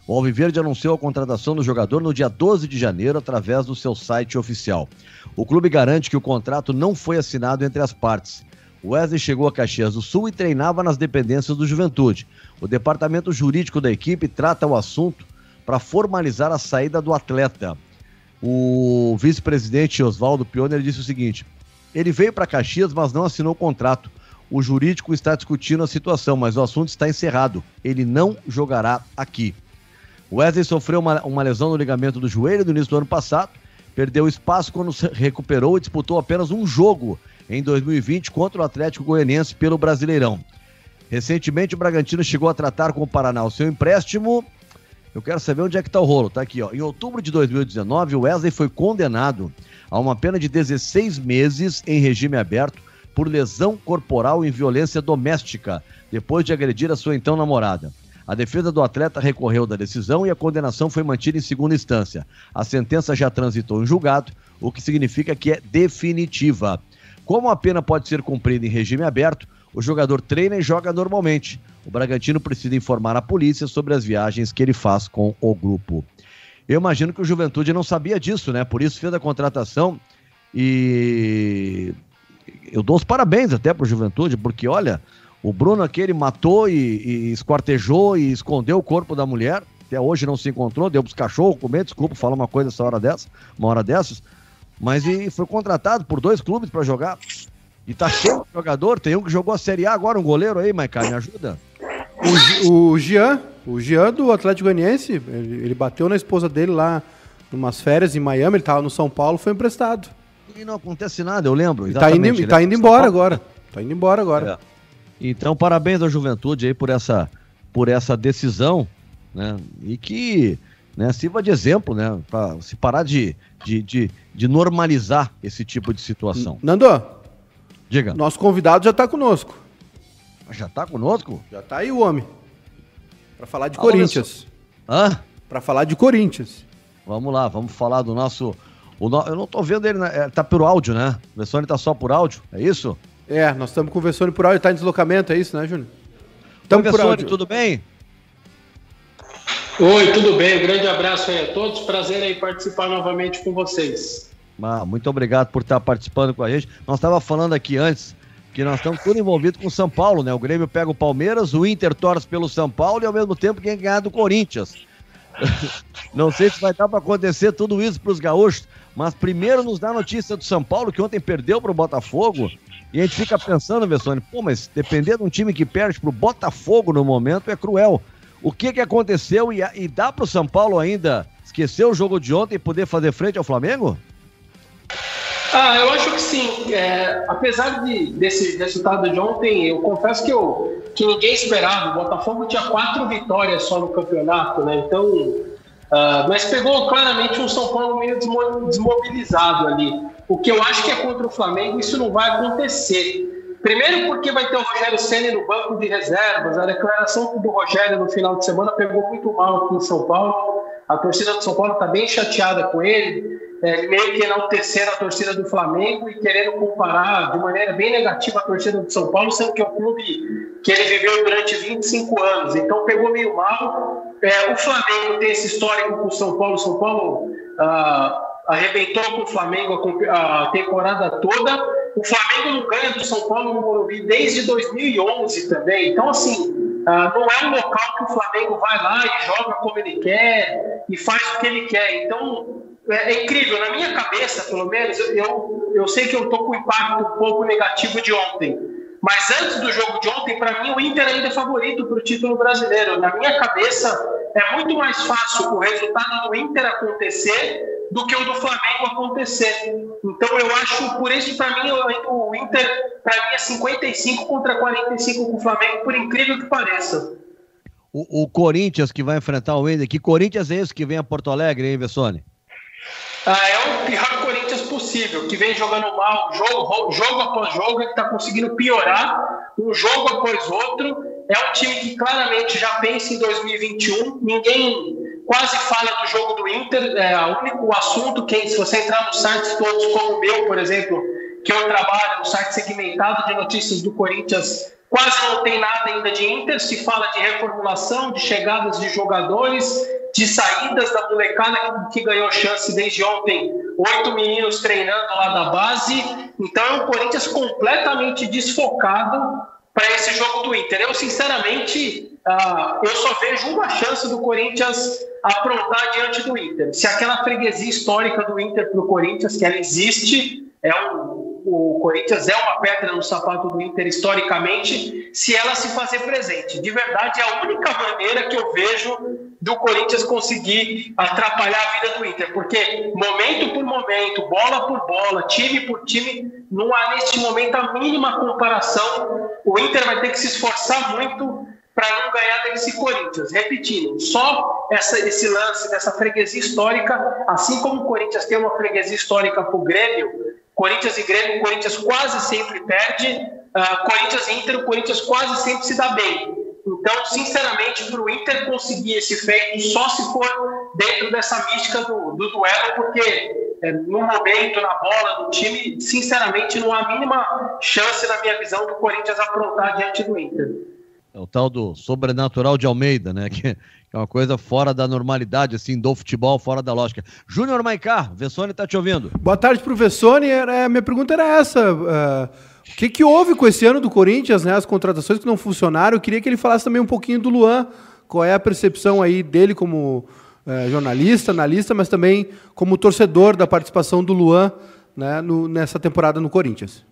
[SPEAKER 1] O Alviverde anunciou a contratação do jogador no dia 12 de janeiro através do seu site oficial. O clube garante que o contrato não foi assinado entre as partes Wesley chegou a Caxias do Sul e treinava nas dependências do Juventude. O departamento jurídico da equipe trata o assunto para formalizar a saída do atleta. O vice-presidente Oswaldo Pioner disse o seguinte: Ele veio para Caxias, mas não assinou o contrato. O jurídico está discutindo a situação, mas o assunto está encerrado. Ele não jogará aqui. Wesley sofreu uma, uma lesão no ligamento do joelho no início do ano passado, perdeu espaço quando se recuperou e disputou apenas um jogo em 2020 contra o Atlético Goianiense pelo Brasileirão. Recentemente o Bragantino chegou a tratar com o Paraná o seu empréstimo. Eu quero saber onde é que está o rolo. Tá aqui, ó. Em outubro de 2019, o Wesley foi condenado a uma pena de 16 meses em regime aberto por lesão corporal e violência doméstica, depois de agredir a sua então namorada. A defesa do atleta recorreu da decisão e a condenação foi mantida em segunda instância. A sentença já transitou em julgado, o que significa que é definitiva. Como a pena pode ser cumprida em regime aberto, o jogador treina e joga normalmente. O Bragantino precisa informar a polícia sobre as viagens que ele faz com o grupo. Eu imagino que o Juventude não sabia disso, né? Por isso fez a contratação e eu dou os parabéns até para o Juventude, porque olha, o Bruno aquele matou e, e esquartejou e escondeu o corpo da mulher. Até hoje não se encontrou, deu para os cachorros comer, desculpa falar uma coisa essa hora dessa, uma hora dessas. Mas e foi contratado por dois clubes para jogar. E tá cheio de jogador, tem um que jogou a Série A agora, um goleiro aí, Maicá, me ajuda?
[SPEAKER 2] O, o Jean, o Jean do Atlético Goianiense, ele, ele, bateu na esposa dele lá numas férias em Miami, ele tava no São Paulo, foi emprestado.
[SPEAKER 1] E não acontece nada, eu lembro.
[SPEAKER 2] Tá indo, tá indo embora agora. Tá indo embora agora. É.
[SPEAKER 1] Então, parabéns à juventude aí por essa, por essa decisão, né? E que né, sirva de exemplo, né? Para se parar de, de, de, de, normalizar esse tipo de situação.
[SPEAKER 2] Nando, diga. Nosso convidado já está conosco.
[SPEAKER 1] Já está conosco?
[SPEAKER 2] Já está aí o homem. Para falar de Corinthians.
[SPEAKER 1] Hã?
[SPEAKER 2] Para falar de Corinthians.
[SPEAKER 1] Vamos lá, vamos falar do nosso. O no... Eu não estou vendo ele, né? tá por áudio, né? O Vessone tá só por áudio, é isso?
[SPEAKER 2] É, nós estamos conversando por áudio, está em deslocamento, é isso, né, Júnior?
[SPEAKER 1] Estamos por áudio. tudo bem?
[SPEAKER 7] Oi, tudo bem? Um grande abraço aí a todos. Prazer aí participar novamente com vocês.
[SPEAKER 1] Ah, muito obrigado por estar participando com a gente. Nós estávamos falando aqui antes que nós estamos tudo envolvidos com o São Paulo, né? O Grêmio pega o Palmeiras, o Inter torce pelo São Paulo e ao mesmo tempo quem ganhar do Corinthians. Não sei se vai dar para acontecer tudo isso para os gaúchos, mas primeiro nos dá a notícia do São Paulo que ontem perdeu para o Botafogo e a gente fica pensando, Vessone, pô, mas depender de um time que perde pro Botafogo no momento é cruel. O que que aconteceu e, e dá pro São Paulo ainda esquecer o jogo de ontem e poder fazer frente ao Flamengo?
[SPEAKER 7] Ah, eu acho que sim. É, apesar de, desse resultado de ontem, eu confesso que, eu, que ninguém esperava. O Botafogo tinha quatro vitórias só no campeonato, né? Então, uh, mas pegou claramente um São Paulo meio desmobilizado ali. O que eu acho que é contra o Flamengo, isso não vai acontecer. Primeiro porque vai ter o Rogério Senna no banco de reservas. A declaração do Rogério no final de semana pegou muito mal aqui em São Paulo. A torcida do São Paulo está bem chateada com ele, é, meio que enaltecendo a torcida do Flamengo e querendo comparar de maneira bem negativa a torcida do São Paulo, sendo que é um clube que ele viveu durante 25 anos. Então pegou meio mal. É, o Flamengo tem esse histórico com o São Paulo. São Paulo. Ah, arrebentou com o Flamengo a, temporada toda. O Flamengo não ganha do São Paulo no Morumbi desde 2011 também. Então, assim, ah, não é um local que o Flamengo vai lá e joga como ele quer e faz o que ele quer. Então, é, é incrível. Na minha cabeça, pelo menos, eu, eu sei que eu estou com impacto um pouco negativo de ontem. Mas antes do jogo de ontem, para mim, o Inter ainda é favorito para o título brasileiro. Na minha cabeça, é muito mais fácil o resultado do Inter acontecer do que o do Flamengo acontecer. Então eu acho, por isso, para mim, o Inter, para mim, é 55 contra 45 com o Flamengo, por incrível que pareça.
[SPEAKER 1] O, o Corinthians que vai enfrentar o Inter, que Corinthians é esse que vem a Porto Alegre, hein, Vessone?
[SPEAKER 7] Ah, é possível, que vem jogando mal jogo, jogo após jogo, que está conseguindo piorar um jogo após outro. É um time que claramente já pensa em 2021. Ninguém quase fala do jogo do Inter. É o único assunto que, se você entrar nos sites todos, como o meu, por exemplo, que eu trabalho no site segmentado de notícias do Corinthians, quase não tem nada ainda de Inter. Se fala de reformulação, de chegadas de jogadores, de saídas da molecada que ganhou chance desde ontem. Oito meninos treinando lá da base. Então é um Corinthians completamente desfocado para esse jogo do Inter. Eu, sinceramente, uh, eu só vejo uma chance do Corinthians aprontar diante do Inter. Se aquela freguesia histórica do Inter para o Corinthians, que ela existe, é um, o Corinthians é uma pedra no sapato do Inter historicamente, se ela se fazer presente. De verdade, é a única maneira que eu vejo do Corinthians conseguir atrapalhar a vida do Inter, porque momento por momento, bola por bola, time por time, não há neste momento a mínima comparação. O Inter vai ter que se esforçar muito para não ganhar desse Corinthians. Repetindo, só essa, esse lance dessa freguesia histórica, assim como o Corinthians tem uma freguesia histórica para o Grêmio, Corinthians e Grêmio, o Corinthians quase sempre perde, uh, Corinthians e Inter, o Corinthians quase sempre se dá bem. Então, sinceramente, para o Inter conseguir esse feito, só se for dentro dessa mística do, do duelo, porque é, no momento, na bola, no time, sinceramente, não há mínima chance, na minha visão, do Corinthians aprontar diante do Inter.
[SPEAKER 1] É o tal do sobrenatural de Almeida, né? Que é uma coisa fora da normalidade, assim, do futebol, fora da lógica. Júnior Maicá, Vessone está te ouvindo.
[SPEAKER 2] Boa tarde para o Vessone. A minha pergunta era essa. Uh, o que, que houve com esse ano do Corinthians, né? As contratações que não funcionaram. Eu queria que ele falasse também um pouquinho do Luan. Qual é a percepção aí dele como uh, jornalista, analista, mas também como torcedor da participação do Luan né, no, nessa temporada no Corinthians?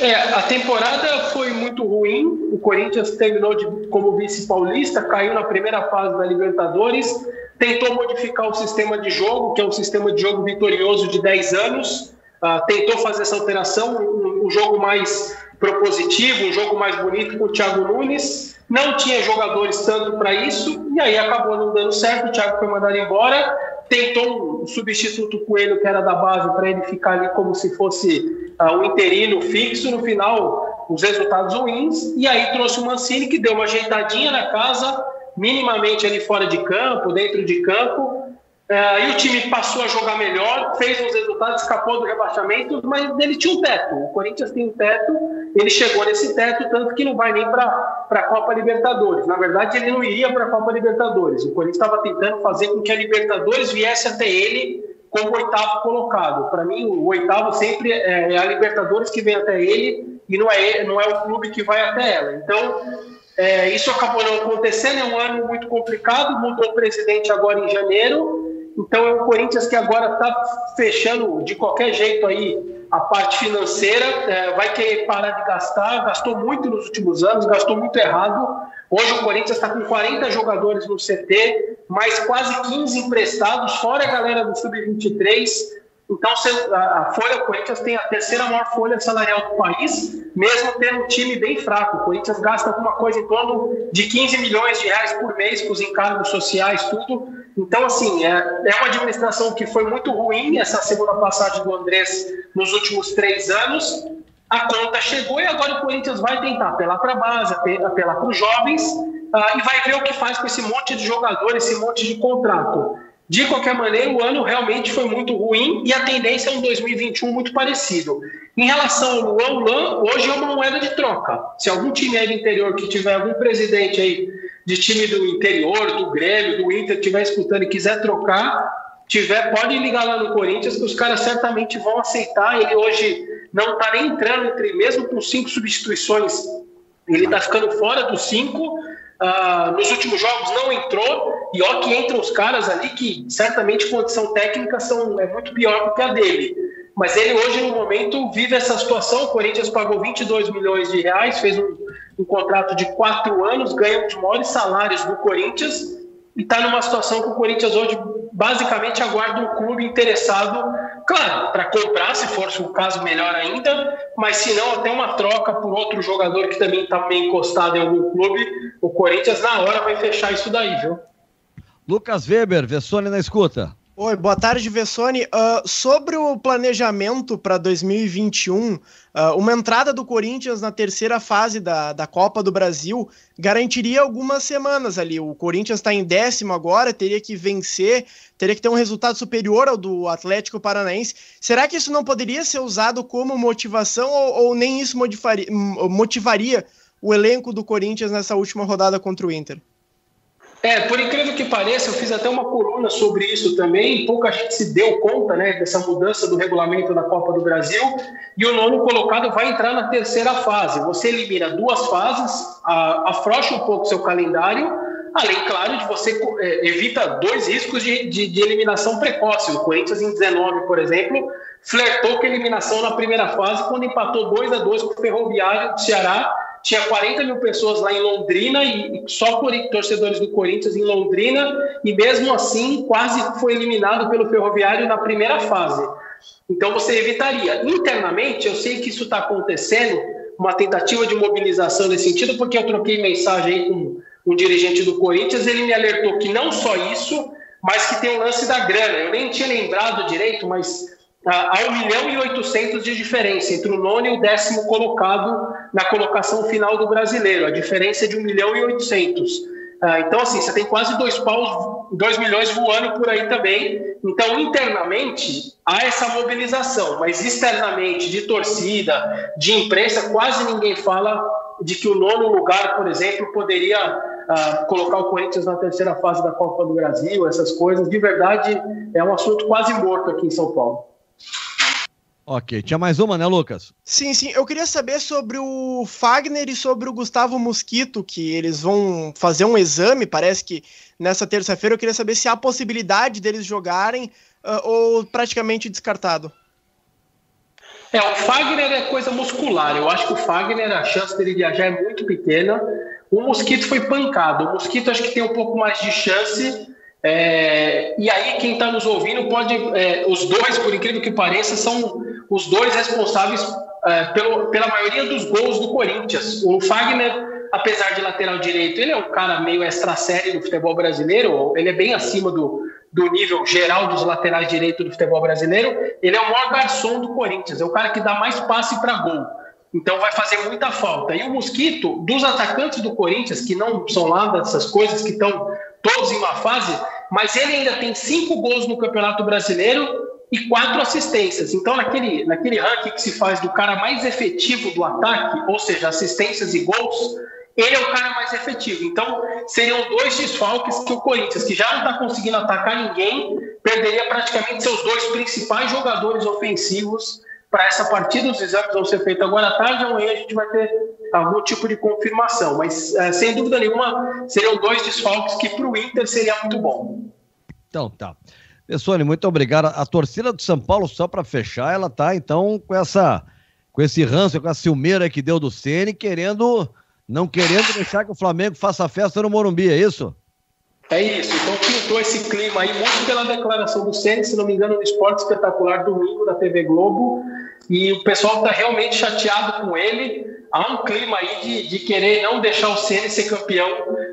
[SPEAKER 7] É, a temporada foi muito ruim. O Corinthians terminou de, como vice-paulista, caiu na primeira fase da Libertadores, tentou modificar o sistema de jogo, que é um sistema de jogo vitorioso de 10 anos, uh, tentou fazer essa alteração, um, um, jogo mais propositivo, um jogo mais bonito com o Thiago Nunes. Não tinha jogadores tanto para isso, e aí acabou não dando certo. O Thiago foi mandado embora. Tentou um substituto com ele, que era da base, para ele ficar ali como se fosse uh, um interino fixo, no final os resultados ruins, e aí trouxe o Mancini que deu uma ajeitadinha na casa, minimamente ali fora de campo, dentro de campo, Uh, e o time passou a jogar melhor, fez uns resultados, escapou do rebaixamento, mas ele tinha um teto. O Corinthians tem um teto, ele chegou nesse teto, tanto que não vai nem para a Copa Libertadores. Na verdade, ele não iria para a Copa Libertadores. O Corinthians estava tentando fazer com que a Libertadores viesse até ele como oitavo colocado. Para mim, o oitavo sempre é, é a Libertadores que vem até ele e não é, não é o clube que vai até ela. Então, é, isso acabou não acontecendo, é um ano muito complicado, mudou o presidente agora em janeiro, então é o Corinthians que agora está fechando de qualquer jeito aí a parte financeira, é, vai querer parar de gastar, gastou muito nos últimos anos, gastou muito errado. Hoje o Corinthians está com 40 jogadores no CT, mais quase 15 emprestados, fora a galera do Sub-23. Então, a folha, o Corinthians tem a terceira maior folha salarial do país, mesmo tendo um time bem fraco. O Corinthians gasta alguma coisa em torno de 15 milhões de reais por mês com os encargos sociais, tudo. Então, assim, é, é uma administração que foi muito ruim, essa segunda passagem do Andrés nos últimos três anos. A conta chegou e agora o Corinthians vai tentar apelar para a base, apelar para os jovens uh, e vai ver o que faz com esse monte de jogador, esse monte de contrato. De qualquer maneira, o ano realmente foi muito ruim e a tendência é um 2021 muito parecido. Em relação ao Luan, Luan hoje é uma moeda de troca. Se algum time aí do interior que tiver algum presidente aí de time do interior, do Grêmio, do Inter, estiver escutando e quiser trocar, tiver, pode ligar lá no Corinthians que os caras certamente vão aceitar. Ele hoje não está nem entrando entre, mesmo com cinco substituições, ele está ficando fora dos cinco. Uh, nos últimos jogos não entrou, e ó que entram os caras ali que certamente condição técnica são, é muito pior do que a dele. Mas ele hoje, no momento, vive essa situação. O Corinthians pagou 22 milhões de reais, fez um, um contrato de quatro anos, ganha um dos maiores salários do Corinthians e está numa situação que o Corinthians hoje basicamente aguarda um clube interessado, claro, para comprar, se for o caso, melhor ainda, mas se não, até uma troca por outro jogador que também está meio encostado em algum clube, o Corinthians na hora vai fechar isso daí, viu?
[SPEAKER 1] Lucas Weber, Vessone na escuta.
[SPEAKER 3] Oi, boa tarde, Vessone. Uh, sobre o planejamento para 2021, uh, uma entrada do Corinthians na terceira fase da, da Copa do Brasil garantiria algumas semanas ali. O Corinthians está em décimo agora, teria que vencer, teria que ter um resultado superior ao do Atlético Paranaense. Será que isso não poderia ser usado como motivação ou, ou nem isso motivaria, motivaria o elenco do Corinthians nessa última rodada contra o Inter?
[SPEAKER 7] É, por incrível que pareça, eu fiz até uma coluna sobre isso também. Pouca gente se deu conta né, dessa mudança do regulamento da Copa do Brasil. E o nono colocado vai entrar na terceira fase. Você elimina duas fases, afrouxa um pouco seu calendário, além, claro, de você é, evita dois riscos de, de, de, eliminação precoce. O Corinthians, em 19, por exemplo, flertou com a eliminação na primeira fase, quando empatou 2 a 2 com o Ferroviário do Ceará. Tinha 40 mil pessoas lá em Londrina e, só torcedores do Corinthians em Londrina, e mesmo assim quase foi eliminado pelo Ferroviário na primeira fase. Então você evitaria. Internamente, eu sei que isso está acontecendo, uma tentativa de mobilização nesse sentido, porque eu troquei mensagem com um dirigente do Corinthians, ele me alertou que não só isso, mas que tem o lance da grana. Eu nem tinha lembrado direito, mas há 1 milhão e 800 de diferença entre o nono e o décimo colocado na colocação final do brasileiro. A diferença é de 1 milhão e 800. Ah, então, assim, você tem quase dois paus, dois milhões voando por aí também. Então, internamente, há essa mobilização, mas externamente, de torcida, de imprensa, quase ninguém fala de que o nono lugar, por exemplo, poderia ah, colocar o Corinthians na terceira fase da Copa do Brasil, essas coisas. De verdade, é um assunto quase morto aqui em São Paulo.
[SPEAKER 1] Ok, tinha mais uma, né, Lucas?
[SPEAKER 3] Sim, sim. Eu queria saber sobre o Fagner e sobre o Gustavo Mosquito, que eles vão fazer um exame, parece que nessa terça-feira. Eu queria saber se há possibilidade deles jogarem uh, ou praticamente descartado.
[SPEAKER 7] É, o Fagner é coisa muscular. Eu acho que o Fagner, a chance dele viajar é muito pequena. O Mosquito foi pancado. O Mosquito acho que tem um pouco mais de chance é, e aí, quem está nos ouvindo pode. É, os dois, por incrível que pareça, são os dois responsáveis é, pelo, pela maioria dos gols do Corinthians. O Fagner, apesar de lateral direito, ele é um cara meio extra série do futebol brasileiro, ele é bem acima do, do nível geral dos laterais direitos do futebol brasileiro. Ele é o maior garçom do Corinthians, é o cara que dá mais passe para gol. Então vai fazer muita falta. E o Mosquito, dos atacantes do Corinthians, que não são lá dessas coisas, que estão todos em uma fase, mas ele ainda tem cinco gols no Campeonato Brasileiro e quatro assistências. Então, naquele, naquele ranking que se faz do cara mais efetivo do ataque, ou seja, assistências e gols, ele é o cara mais efetivo. Então, seriam dois desfalques que o Corinthians, que já não está conseguindo atacar ninguém, perderia praticamente seus dois principais jogadores ofensivos para essa partida. Os exames vão ser feitos agora à tarde, amanhã a gente vai ter algum tipo de confirmação. Mas, é, sem dúvida nenhuma, seriam dois desfalques que para o Inter seria muito bom.
[SPEAKER 1] Então, tá. Pessone, muito obrigado. A torcida do São Paulo, só para fechar, ela tá então com essa com esse ranço, com a ciumeira que deu do Ceni, querendo não querendo deixar que o Flamengo faça festa no Morumbi, é isso?
[SPEAKER 7] É isso. Então pintou esse clima aí muito pela declaração do Ceni, se não me engano, no Esporte Espetacular domingo da TV Globo, e o pessoal está realmente chateado com ele. Há um clima aí de, de querer não deixar o Ceni ser campeão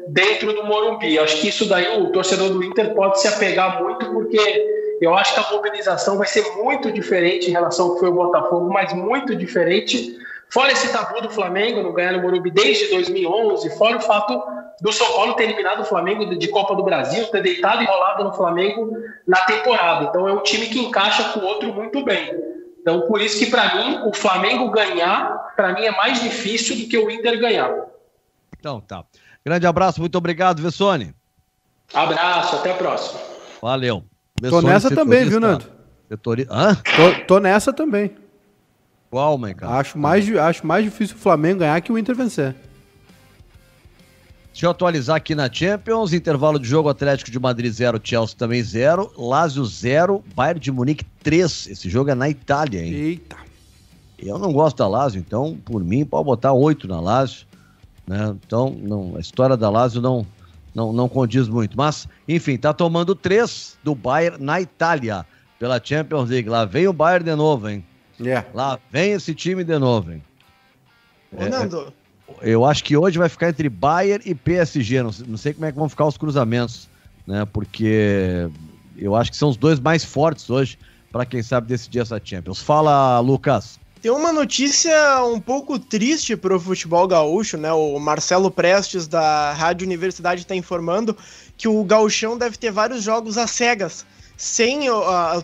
[SPEAKER 7] dentro do Morumbi. Acho que isso daí o torcedor do Inter pode se apegar muito, porque eu acho que a mobilização vai ser muito diferente em relação ao que foi o Botafogo, mas muito diferente. Fora esse tabu do Flamengo não ganhar no Morumbi desde 2011, fora o fato do São Paulo ter eliminado o Flamengo de Copa do Brasil, ter deitado e rolado no Flamengo na temporada. Então é um time que encaixa com o outro muito bem. Então por isso que para mim o Flamengo ganhar, para mim é mais difícil do que o Inter ganhar.
[SPEAKER 1] Então tá. Grande abraço, muito obrigado, Vessone.
[SPEAKER 7] Abraço, até a próxima.
[SPEAKER 1] Valeu.
[SPEAKER 2] Vessone, tô nessa também, viu, Nando?
[SPEAKER 1] Setori... Hã?
[SPEAKER 2] Tô, tô nessa também.
[SPEAKER 1] Qual, mãe, cara?
[SPEAKER 2] Acho mais, acho mais difícil o Flamengo ganhar que o Inter vencer.
[SPEAKER 1] Deixa eu atualizar aqui na Champions. Intervalo de jogo Atlético de Madrid 0, Chelsea também 0, Lazio 0, Bayern de Munique 3. Esse jogo é na Itália, hein?
[SPEAKER 2] Eita.
[SPEAKER 1] Eu não gosto da Lazio, então, por mim, pode botar 8 na Lazio. Né? Então, não, a história da Lazio não, não, não condiz muito. Mas, enfim, tá tomando 3 do Bayern na Itália, pela Champions League. Lá vem o Bayern de novo, hein?
[SPEAKER 2] Yeah.
[SPEAKER 1] Lá vem esse time de novo, hein?
[SPEAKER 3] Ô, é, Nando,
[SPEAKER 1] eu acho que hoje vai ficar entre Bayern e PSG. Não, não sei como é que vão ficar os cruzamentos, né? Porque eu acho que são os dois mais fortes hoje para quem sabe decidir essa Champions. Fala, Lucas.
[SPEAKER 3] Tem uma notícia um pouco triste para o futebol gaúcho, né? O Marcelo Prestes da Rádio Universidade está informando que o gauchão deve ter vários jogos às cegas, sem uh,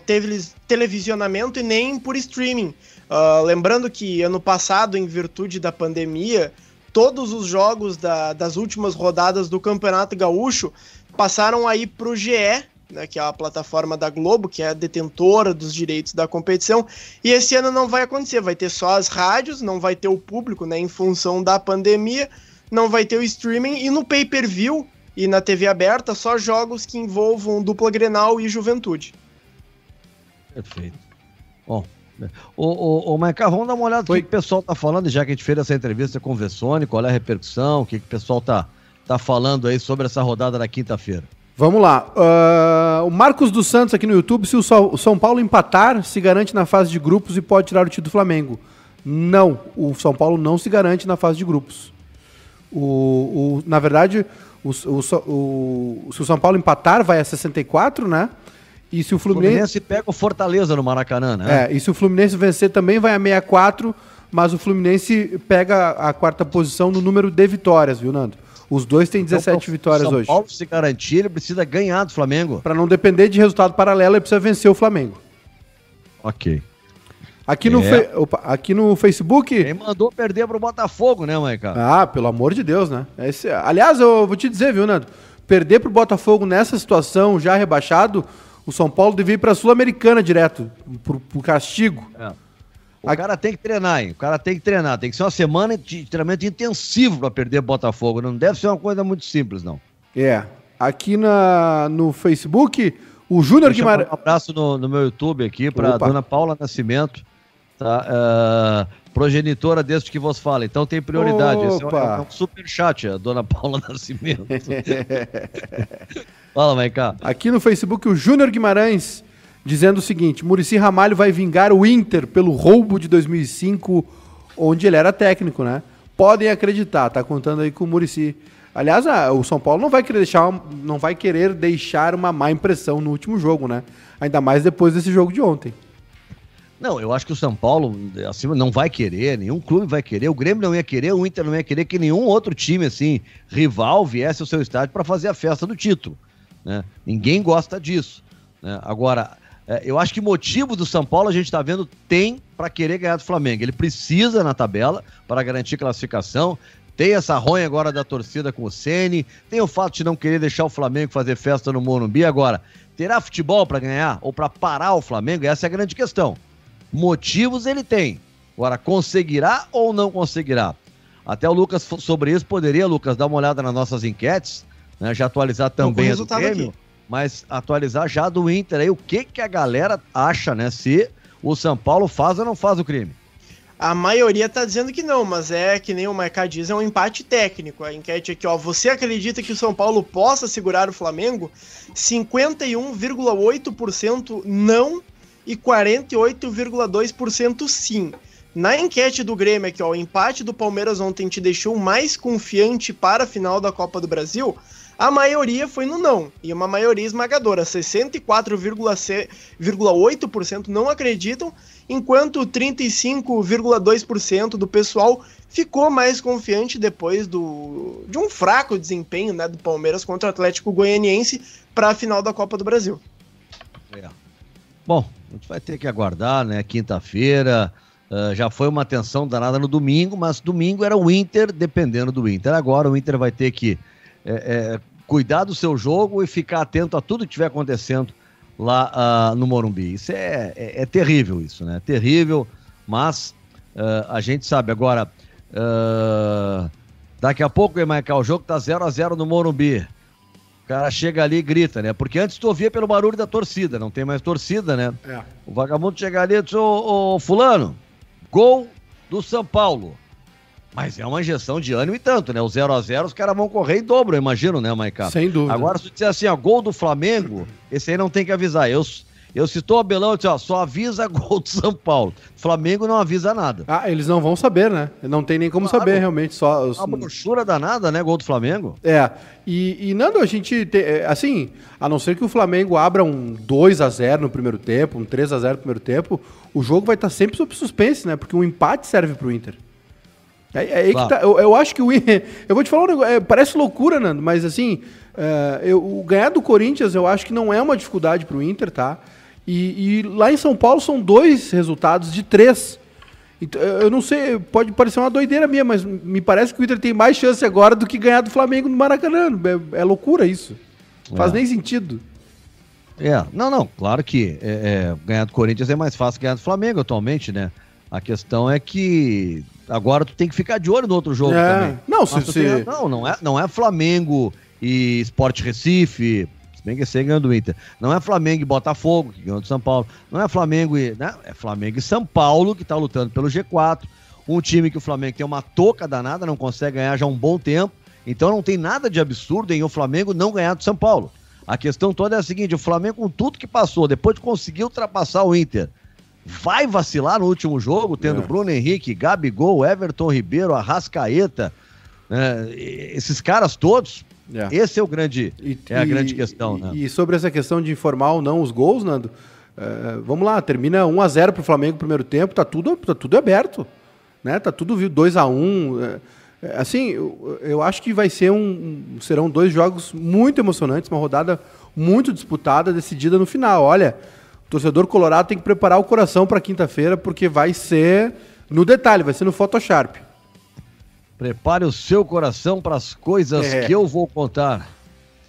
[SPEAKER 3] televisionamento e nem por streaming. Uh, lembrando que ano passado, em virtude da pandemia, todos os jogos da, das últimas rodadas do Campeonato Gaúcho passaram aí para o GE, né, que é a plataforma da Globo, que é a detentora dos direitos da competição, e esse ano não vai acontecer, vai ter só as rádios, não vai ter o público, né, em função da pandemia, não vai ter o streaming, e no pay-per-view E na TV aberta, só jogos que envolvam dupla Grenal e Juventude.
[SPEAKER 1] Perfeito. Bom, o, o, o Maica, vamos dar uma olhada no que o pessoal tá falando, já que a gente fez essa entrevista com o Vessone, qual é a repercussão, o que, que o pessoal tá, tá falando aí sobre essa rodada da quinta-feira.
[SPEAKER 2] Vamos lá. Uh, o Marcos dos Santos aqui no YouTube, se o São Paulo empatar, se garante na fase de grupos e pode tirar o título do Flamengo. Não, o São Paulo não se garante na fase de grupos. O, o na verdade, o, o, o, se o São Paulo empatar, vai a 64, né?
[SPEAKER 1] E se o Fluminense... Fluminense pega o Fortaleza no Maracanã, né?
[SPEAKER 2] É, e se o Fluminense vencer também vai a 64, mas o Fluminense pega a quarta posição no número de vitórias, viu, Nando? Os dois têm 17 então, vitórias São hoje. São Paulo
[SPEAKER 1] se garantir, ele precisa ganhar do Flamengo.
[SPEAKER 2] Para não depender de resultado paralelo, ele precisa vencer o Flamengo.
[SPEAKER 1] Ok.
[SPEAKER 2] Aqui, no, é. fe... Opa, aqui no Facebook.
[SPEAKER 1] Quem mandou perder pro Botafogo, né, Maica?
[SPEAKER 2] Ah, pelo amor de Deus, né? Esse... Aliás, eu vou te dizer, viu, Nando? Perder pro Botafogo nessa situação, já rebaixado, o São Paulo devia ir pra Sul-Americana direto, pro, pro castigo. É.
[SPEAKER 1] O a... cara tem que treinar, hein? O cara tem que treinar. Tem que ser uma semana de treinamento intensivo para perder Botafogo. Não deve ser uma coisa muito simples, não.
[SPEAKER 2] É. Aqui na, no Facebook, o Júnior Guimarães.
[SPEAKER 1] Um abraço no, no, meu YouTube aqui para dona Paula Nascimento, tá? Uh, progenitora deste que vos fala. Então tem prioridade. Esse é um, é um super chat, a dona Paula Nascimento.
[SPEAKER 2] Fala, vai cá. Aqui no Facebook, o Júnior Guimarães dizendo o seguinte: Murici Ramalho vai vingar o Inter pelo roubo de 2005, onde ele era técnico, né? Podem acreditar, tá contando aí com o Murici. Aliás, o São Paulo não vai querer deixar, não vai querer deixar uma má impressão no último jogo, né? Ainda mais depois desse jogo de ontem.
[SPEAKER 1] Não, eu acho que o São Paulo acima não vai querer, nenhum clube vai querer, o Grêmio não ia querer, o Inter não ia querer que nenhum outro time assim rival viesse ao seu estádio para fazer a festa do título, né? Ninguém gosta disso. Né? Agora, é, eu acho que motivo do São Paulo a gente está vendo tem para querer ganhar do Flamengo. Ele precisa na tabela para garantir classificação. Tem essa ronha agora da torcida com o Ceni, tem o fato de não querer deixar o Flamengo fazer festa no Morumbi agora. Terá futebol para ganhar ou para parar o Flamengo? Essa é a grande questão. Motivos ele tem. Agora, conseguirá ou não conseguirá? Até o Lucas sobre isso poderia, Lucas, dar uma olhada nas nossas enquetes, né? Já atualizar também do Grêmio. Aqui mas atualizar já do Inter aí, o que que a galera acha, né? Se o São Paulo faz ou não faz o crime.
[SPEAKER 3] A maioria tá dizendo que não, mas é que nem o Marcar diz, é um empate técnico. A enquete aqui, ó. Você acredita que o São Paulo possa segurar o Flamengo? 51,8% não e 48,2% sim. Na enquete do Grêmio aqui, ó, o empate do Palmeiras ontem te deixou mais confiante para a final da Copa do Brasil? A maioria foi no não, e uma maioria esmagadora, 64,8% não acreditam, enquanto 35,2% do pessoal ficou mais confiante depois do, de um fraco desempenho né, do Palmeiras contra o Atlético Goianiense para a final da Copa do Brasil.
[SPEAKER 1] É. Bom, a gente vai ter que aguardar, né? Quinta-feira. Uh, já foi uma tensão danada no domingo, mas domingo era o Inter, dependendo do Inter. Agora o Inter vai ter que é, é, cuidar do seu jogo e ficar atento a tudo que estiver acontecendo lá uh, no Morumbi. Isso é, é, é, terrível, isso, né? Terrível, mas uh, a gente sabe agora. Daqui a pouco, Emaicá, o jogo tá 0 a 0 no Morumbi. O cara chega ali e grita, né? Porque antes tu ouvia pelo barulho da torcida, não tem mais torcida, né? É. O vagabundo chega ali e diz: ô, ô, Fulano, gol do São Paulo. Mas é uma injeção de ânimo e tanto, né? O 0 a 0 os caras vão correr em dobro, eu imagino, né, Maiká?
[SPEAKER 2] Sem dúvida.
[SPEAKER 1] Agora, se tu disser assim, ó, gol do Flamengo, esse aí não tem que avisar. Eu, eu citou o Abelão, eu disse, ó, só avisa gol do São Paulo. Flamengo não avisa nada.
[SPEAKER 2] Ah, eles não vão saber, né? Não tem nem como claro. saber, realmente. Só
[SPEAKER 1] os... Uma brochura danada, né? Gol do Flamengo.
[SPEAKER 2] É. E, e Nando, a gente, tem, é, assim, a não ser que o Flamengo abra um 2 a 0 no primeiro tempo, um 3 a 0 no primeiro tempo, o jogo vai estar sempre sob suspense, né? Porque um empate serve pro Inter. É, é aí claro. que tá. Eu, eu, acho que o Eu vou te falar um negócio. É, parece loucura, Nando, mas assim. É, eu, o ganhar do Corinthians eu acho que não é uma dificuldade para o Inter, tá? E, e, lá em São Paulo são dois resultados de três. Então, eu não sei, pode parecer uma doideira minha, mas me parece que o Inter tem mais chance agora do que ganhar do Flamengo no Maracanã. É, é loucura isso. Não faz é. nem sentido.
[SPEAKER 1] É, não, não, claro que é, é, ganhar do Corinthians é mais fácil que ganhar do Flamengo atualmente, né? A questão é que agora tu tem que ficar de olho no outro jogo é. também.
[SPEAKER 2] Não, se, se...
[SPEAKER 1] Tem... não, não é, não é Flamengo e Sport Recife, se bem que esse ganhou do Inter. Não é Flamengo e Botafogo, que ganhou do São Paulo. Não é Flamengo e. Né? É Flamengo e São Paulo, que está lutando pelo G4. Um time que o Flamengo tem uma toca danada, não consegue ganhar já há um bom tempo. Então não tem nada de absurdo em o Flamengo não ganhar do São Paulo. A questão toda é a seguinte: o Flamengo, com tudo que passou, depois de conseguir ultrapassar o Inter, vai vacilar no último jogo, tendo é. Bruno Henrique, Gabigol, Everton Ribeiro, Arrascaeta, né? esses caras todos. É. Esse é o grande, e, é a grande questão.
[SPEAKER 2] E,
[SPEAKER 1] né?
[SPEAKER 2] e sobre essa questão de informar ou não os gols, Nando, uh, vamos lá, termina 1 a 0 para o Flamengo no primeiro tempo, tá tudo, tá tudo aberto, né? Tá tudo 2 a 1 uh, Assim, eu, eu, acho que vai ser um, serão dois jogos muito emocionantes, uma rodada muito disputada, decidida no final. Olha, o torcedor colorado tem que preparar o coração para quinta-feira, porque vai ser no detalhe, vai ser no Photoshop.
[SPEAKER 1] Prepare o seu coração para as coisas é. que eu vou contar.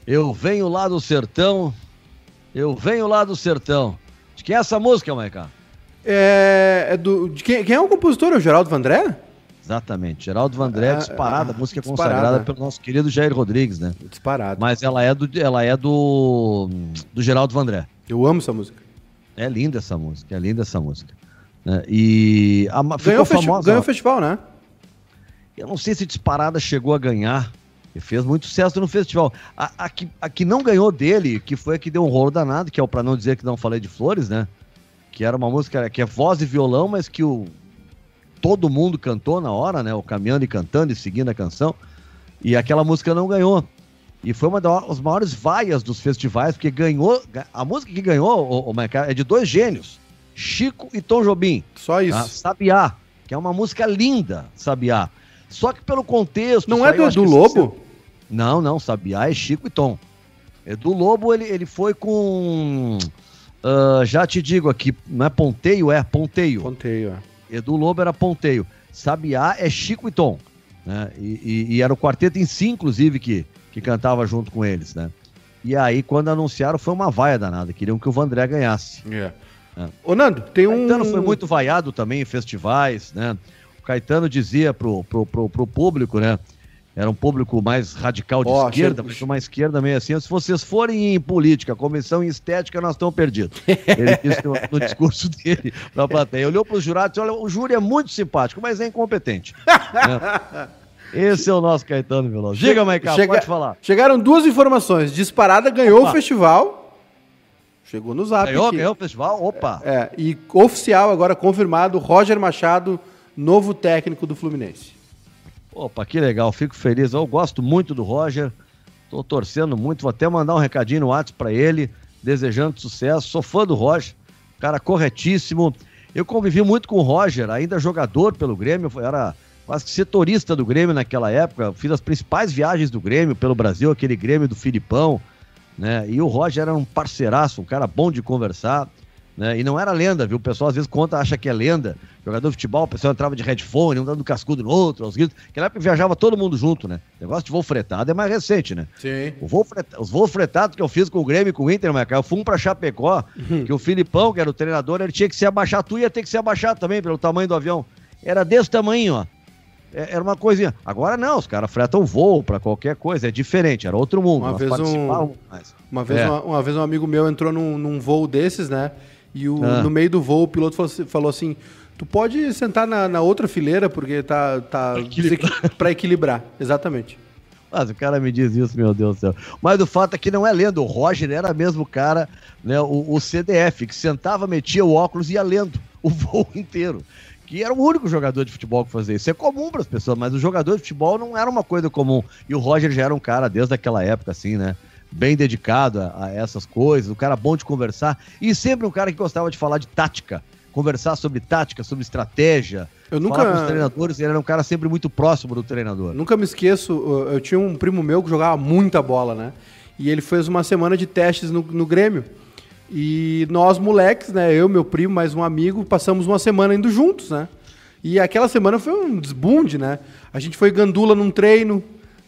[SPEAKER 1] Eu venho lá do sertão, eu venho lá do sertão. De quem é essa música, Maica?
[SPEAKER 2] É, é do, de quem, quem é o compositor? É o Geraldo Vandré?
[SPEAKER 1] Exatamente. Geraldo Vandré, é, disparada, é, música disparada. consagrada pelo nosso querido Jair Rodrigues, né?
[SPEAKER 2] Disparado.
[SPEAKER 1] Mas ela é do, ela é do, do Geraldo Vandré.
[SPEAKER 2] Eu amo essa música.
[SPEAKER 1] É linda essa música, é linda essa música. Né? E a,
[SPEAKER 2] ganhou, famosa, ganhou o festival, né?
[SPEAKER 1] Eu não sei se Disparada chegou a ganhar. E fez muito sucesso no festival. A, a, que, a que não ganhou dele, que foi a que deu um rolo danado, que é o Pra Não Dizer Que Não Falei de Flores, né? Que era uma música que é voz e violão, mas que o, todo mundo cantou na hora, né? O caminhando e cantando e seguindo a canção. E aquela música não ganhou. E foi uma das maiores vaias dos festivais, porque ganhou. A música que ganhou, o, o é de dois gênios: Chico e Tom Jobim.
[SPEAKER 2] Só isso. Tá?
[SPEAKER 1] Sabiá, que é uma música linda, Sabiá. Só que pelo contexto.
[SPEAKER 2] Não é do Edu Lobo?
[SPEAKER 1] Não, não, Sabiá é Chico e Tom. Edu Lobo, ele, ele foi com. Uh, já te digo aqui, não é ponteio, é ponteio.
[SPEAKER 2] Ponteio, é.
[SPEAKER 1] Edu Lobo era ponteio. Sabiá é Chico e Tom. Né? E, e, e, era o quarteto em si, inclusive, que, que cantava junto com eles, né? E aí, quando anunciaram, foi uma vaia danada. Queriam que o Vandré ganhasse.
[SPEAKER 2] Yeah. É. Ô, Nando, tem um.
[SPEAKER 1] Caetano foi muito vaiado também em festivais, né? Caetano dizia pro, pro, pro, pro público, né? era um público mais radical de oh, esquerda, mas uma esquerda meio assim. Se vocês forem em política, comissão em estética, nós estamos perdidos. Ele disse no, no discurso dele para a plateia. Olhou para os jurados e disse: olha, o júri é muito simpático, mas é incompetente. né? Esse é o nosso Caetano Veloso. Diga, Maicon, Chega... pode falar.
[SPEAKER 2] Chegaram duas informações. Disparada ganhou Opa. o festival. Chegou no zap.
[SPEAKER 1] Ganhou, aqui. ganhou o festival? Opa!
[SPEAKER 2] É, e oficial agora confirmado: Roger Machado, novo técnico do Fluminense.
[SPEAKER 1] Opa, que legal, fico feliz. Eu gosto muito do Roger, tô torcendo muito, vou até mandar um recadinho no WhatsApp para ele, desejando sucesso. Sou fã do Roger, cara corretíssimo. Eu convivi muito com o Roger, ainda jogador pelo Grêmio, era quase setorista do Grêmio naquela época, fiz as principais viagens do Grêmio pelo Brasil, aquele Grêmio do Filipão, né? E o Roger era um parceiraço, um cara bom de conversar. Né? E não era lenda, viu? O pessoal às vezes conta, acha que é lenda. Jogador de futebol, o pessoal entrava de headphone, um dando cascudo no outro, aos gritos. Naquela época viajava todo mundo junto, né? O negócio de voo fretado é mais recente, né?
[SPEAKER 2] Sim.
[SPEAKER 1] O voo os voos fretados que eu fiz com o Grêmio e com o Inter, mas, cara, eu fui um pra Chapecó, uhum. que o Filipão, que era o treinador, ele tinha que se abaixar. Tu ia ter que se abaixar também, pelo tamanho do avião. Era desse tamanho, ó. É, era uma coisinha. Agora não, os caras fretam voo para qualquer coisa, é diferente, era outro mundo.
[SPEAKER 2] Uma vez um, uma vez, é. uma, uma, vez um amigo meu entrou num, num voo desses, né? E o, ah. no meio do voo, o piloto falou, assim, tu pode sentar na, na, outra fileira, porque tá. tá para equilibrar. Exatamente.
[SPEAKER 1] Mas o cara me diz isso, meu Deus do céu. Mas o fato é que não é lendo. O Roger era mesmo o cara, né, o, o CDF, que sentava, metia o óculos e ia lendo o voo inteiro. Que era o único jogador de futebol que fazia isso. É comum para as pessoas, mas o jogador de futebol não era uma coisa comum. E o Roger já era um cara desde aquela época, assim, né? Bem dedicado a, a, essas coisas, um cara bom de conversar e sempre um cara que gostava de falar de tática, conversar sobre tática, sobre estratégia.
[SPEAKER 2] Eu nunca. Falar
[SPEAKER 1] com os treinadores, ele era um cara sempre muito próximo do treinador.
[SPEAKER 2] Nunca me esqueço, eu tinha um primo meu que jogava muita bola, né? E ele fez uma semana de testes no, no Grêmio. E nós, moleques, né? Eu, meu primo, mais um amigo, passamos uma semana indo juntos, né? E aquela semana foi um desbunde, né? A gente foi gandula num treino,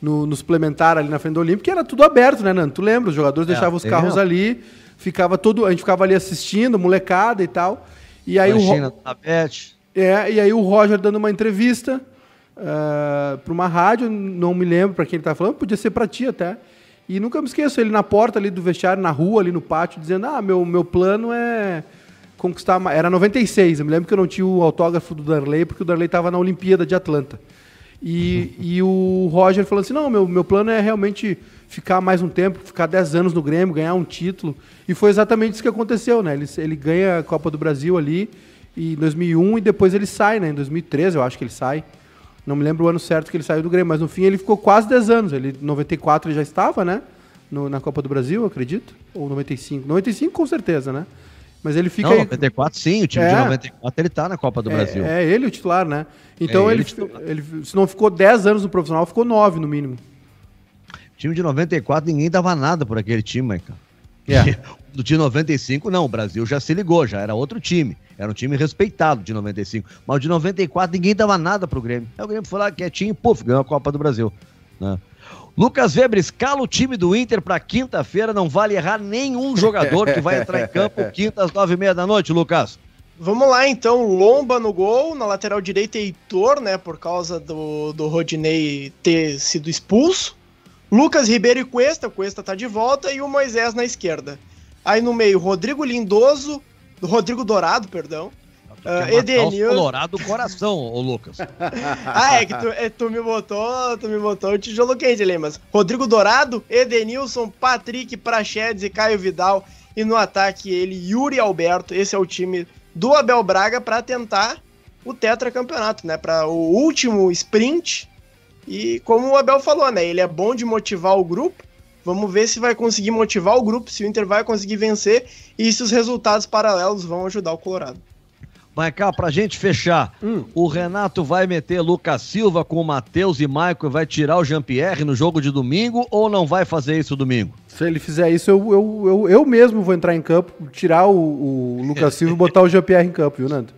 [SPEAKER 2] no, no suplementar ali na frente do Olímpico, que era tudo aberto, né, Nando? Tu lembra? Os jogadores é, deixavam os carros ali, ficava todo. A gente ficava ali assistindo, molecada e tal. E aí
[SPEAKER 1] Imagina,
[SPEAKER 2] o. É, e aí o Roger dando uma entrevista uh, para uma rádio, não me lembro para quem ele estava falando, podia ser para ti até. E nunca me esqueço, ele na porta ali do vestiário, na rua, ali no pátio, dizendo: Ah, meu, meu plano é conquistar. Era 96, eu me lembro que eu não tinha o autógrafo do Darley, porque o Darley estava na Olimpíada de Atlanta. E, e o Roger falou assim: Não, meu, meu plano é realmente ficar mais um tempo, ficar 10 anos no Grêmio, ganhar um título. E foi exatamente isso que aconteceu, né? Ele, ele ganha a Copa do Brasil ali em 2001 e depois ele sai, né? Em 2013 eu acho que ele sai. Não me lembro o ano certo que ele saiu do Grêmio, mas no fim ele ficou quase 10 anos. Ele, em 94 ele já estava, né? No, na Copa do Brasil, acredito. Ou 95. 95 com certeza, né? Mas ele fica. Não,
[SPEAKER 1] aí... 94 sim, o time é. de 94 ele tá na Copa do
[SPEAKER 2] é,
[SPEAKER 1] Brasil.
[SPEAKER 2] É ele o titular, né? Então é ele, ele, ele, se não ficou 10 anos no profissional, ficou 9 no mínimo.
[SPEAKER 1] Time de 94, ninguém dava nada por aquele time, Michael. Yeah. Do de 95, não, o Brasil já se ligou, já era outro time. Era um time respeitado de 95. Mas o de 94, ninguém dava nada pro Grêmio. Aí o Grêmio foi lá quietinho, puf, ganhou a Copa do Brasil. Né? Lucas Weber, escala o time do Inter para quinta-feira. Não vale errar nenhum jogador que vai entrar em campo quinta às nove e meia da noite, Lucas.
[SPEAKER 3] Vamos lá, então. Lomba no gol, na lateral direita, Heitor, né? Por causa do, do Rodinei ter sido expulso. Lucas Ribeiro e Cuesta, Cuesta tá de volta, e o Moisés na esquerda. Aí no meio, Rodrigo Lindoso, Rodrigo Dourado, perdão.
[SPEAKER 1] Uh, Edenil. Colorado coração, ô Lucas.
[SPEAKER 3] ah, é que tu, é, tu, me botou, tu me botou o tijolo quente ali, mas Rodrigo Dourado, Edenilson, Patrick, Prachedes e Caio Vidal. E no ataque ele, Yuri Alberto. Esse é o time do Abel Braga para tentar o tetracampeonato, né? Para o último sprint e como o Abel falou, né? Ele é bom de motivar o grupo. Vamos ver se vai conseguir motivar o grupo, se o Inter vai conseguir vencer e se os resultados paralelos vão ajudar o Colorado.
[SPEAKER 1] Vai cá, pra gente fechar, hum. o Renato vai meter Lucas Silva com o Matheus e Maicon e vai tirar o Jean-Pierre no jogo de domingo ou não vai fazer isso domingo?
[SPEAKER 2] Se ele fizer isso, eu, eu, eu, eu mesmo vou entrar em campo, tirar o, o Lucas Silva e botar o Jean-Pierre em campo, viu, Nando?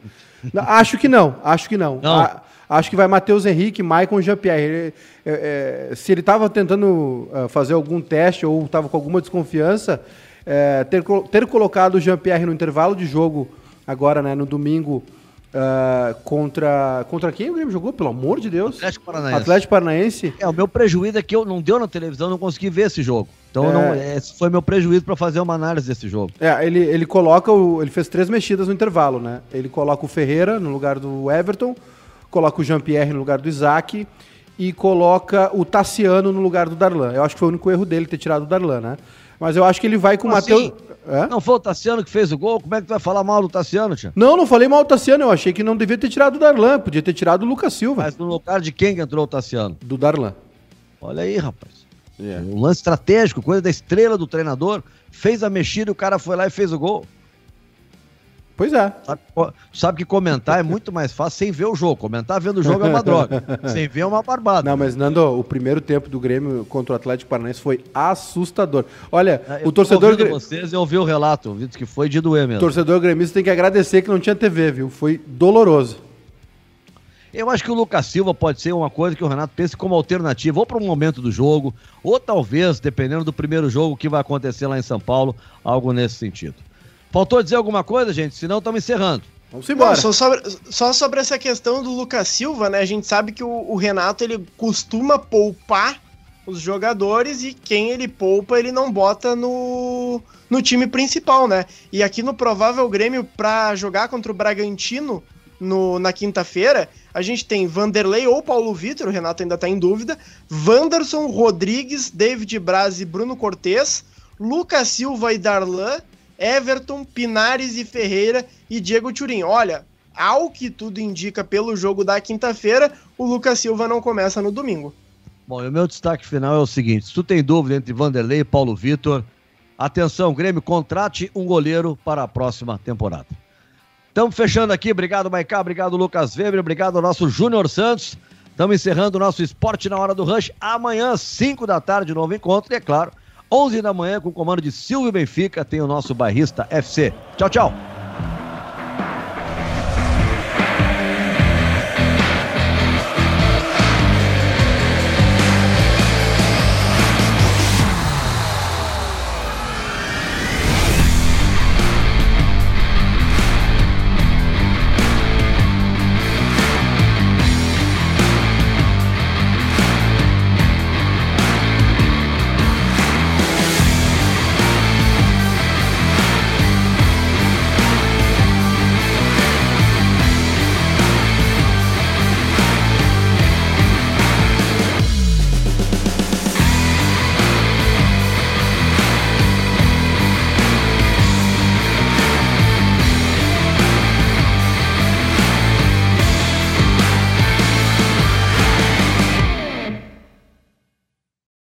[SPEAKER 2] Acho que não, acho que não. não. A, Acho que vai Matheus Henrique, Maicon Jean-Pierre. É, é, se ele estava tentando uh, fazer algum teste ou estava com alguma desconfiança, é, ter, ter colocado o Jean-Pierre no intervalo de jogo agora, né, no domingo, Uh, contra contra quem o Grêmio jogou, pelo amor de Deus?
[SPEAKER 1] Atlético Paranaense.
[SPEAKER 2] Atlético Paranaense.
[SPEAKER 1] É, o meu prejuízo é que eu não deu na televisão, não consegui ver esse jogo. Então é... não, esse foi meu prejuízo para fazer uma análise desse jogo.
[SPEAKER 2] É, ele, ele coloca o, ele fez três mexidas no intervalo, né? Ele coloca o Ferreira no lugar do Everton, coloca o Jean-Pierre no lugar do Isaac e coloca o Tassiano no lugar do Darlan. Eu acho que foi o único erro dele ter tirado o Darlan, né? Mas eu acho que ele vai com o Matheus.
[SPEAKER 1] É? Não foi o Tassiano que fez o gol? Como é que tu vai falar mal do Tassiano, tia?
[SPEAKER 2] Não, não falei mal do Tassiano. Eu achei que não devia ter tirado o Darlan. Podia ter tirado o Lucas Silva.
[SPEAKER 1] Mas no lugar de quem que entrou o Tassiano?
[SPEAKER 2] Do Darlan.
[SPEAKER 1] Olha aí, rapaz. É. Um lance estratégico, coisa da estrela do treinador. Fez a mexida e o cara foi lá e fez o gol.
[SPEAKER 2] Pois é.
[SPEAKER 1] Sabe, sabe, que comentar é muito mais fácil sem ver o jogo. Comentar vendo o jogo é uma droga. sem ver é uma barbada.
[SPEAKER 2] Não, mas Nando, o primeiro tempo do Grêmio contra o Atlético Paranaense foi assustador. Olha, é, o torcedor.
[SPEAKER 1] Eu vocês eu ouvi o relato, ouvi que foi de doer mesmo.
[SPEAKER 2] O torcedor gremista tem que agradecer que não tinha TV, viu? Foi doloroso.
[SPEAKER 1] Eu acho que o Lucas Silva pode ser uma coisa que o Renato pense como alternativa, ou para um momento do jogo, ou talvez, dependendo do primeiro jogo que vai acontecer lá em São Paulo, algo nesse sentido. Faltou dizer alguma coisa, gente? Senão estamos encerrando.
[SPEAKER 3] Vamos embora. Não, só, sobre, só sobre essa questão do Lucas Silva, né? A gente sabe que o, o, Renato ele costuma poupar os jogadores e quem ele poupa ele não bota no, no time principal, né? E aqui no provável Grêmio para jogar contra o Bragantino no, na quinta-feira, a gente tem Vanderlei ou Paulo Vitor, o Renato ainda está em dúvida, Wanderson, Rodrigues, David Braz e Bruno Cortes, Lucas Silva e Darlan Everton, Pinares e Ferreira e Diego Turim. Olha, ao que tudo indica pelo jogo da quinta-feira, o Lucas Silva não começa no domingo.
[SPEAKER 1] Bom, e o meu destaque final é o seguinte: se tu tem dúvida entre Vanderlei e Paulo Vitor, atenção, Grêmio, contrate um goleiro para a próxima temporada. Estamos fechando aqui. Obrigado, Maicá. Obrigado, Lucas Weber. Obrigado ao nosso Júnior Santos. Estamos encerrando o nosso esporte na hora do rush. Amanhã, 5 da tarde, novo encontro. E é claro, 11 da manhã, com o comando de Silvio Benfica, tem o nosso bairrista FC. Tchau, tchau.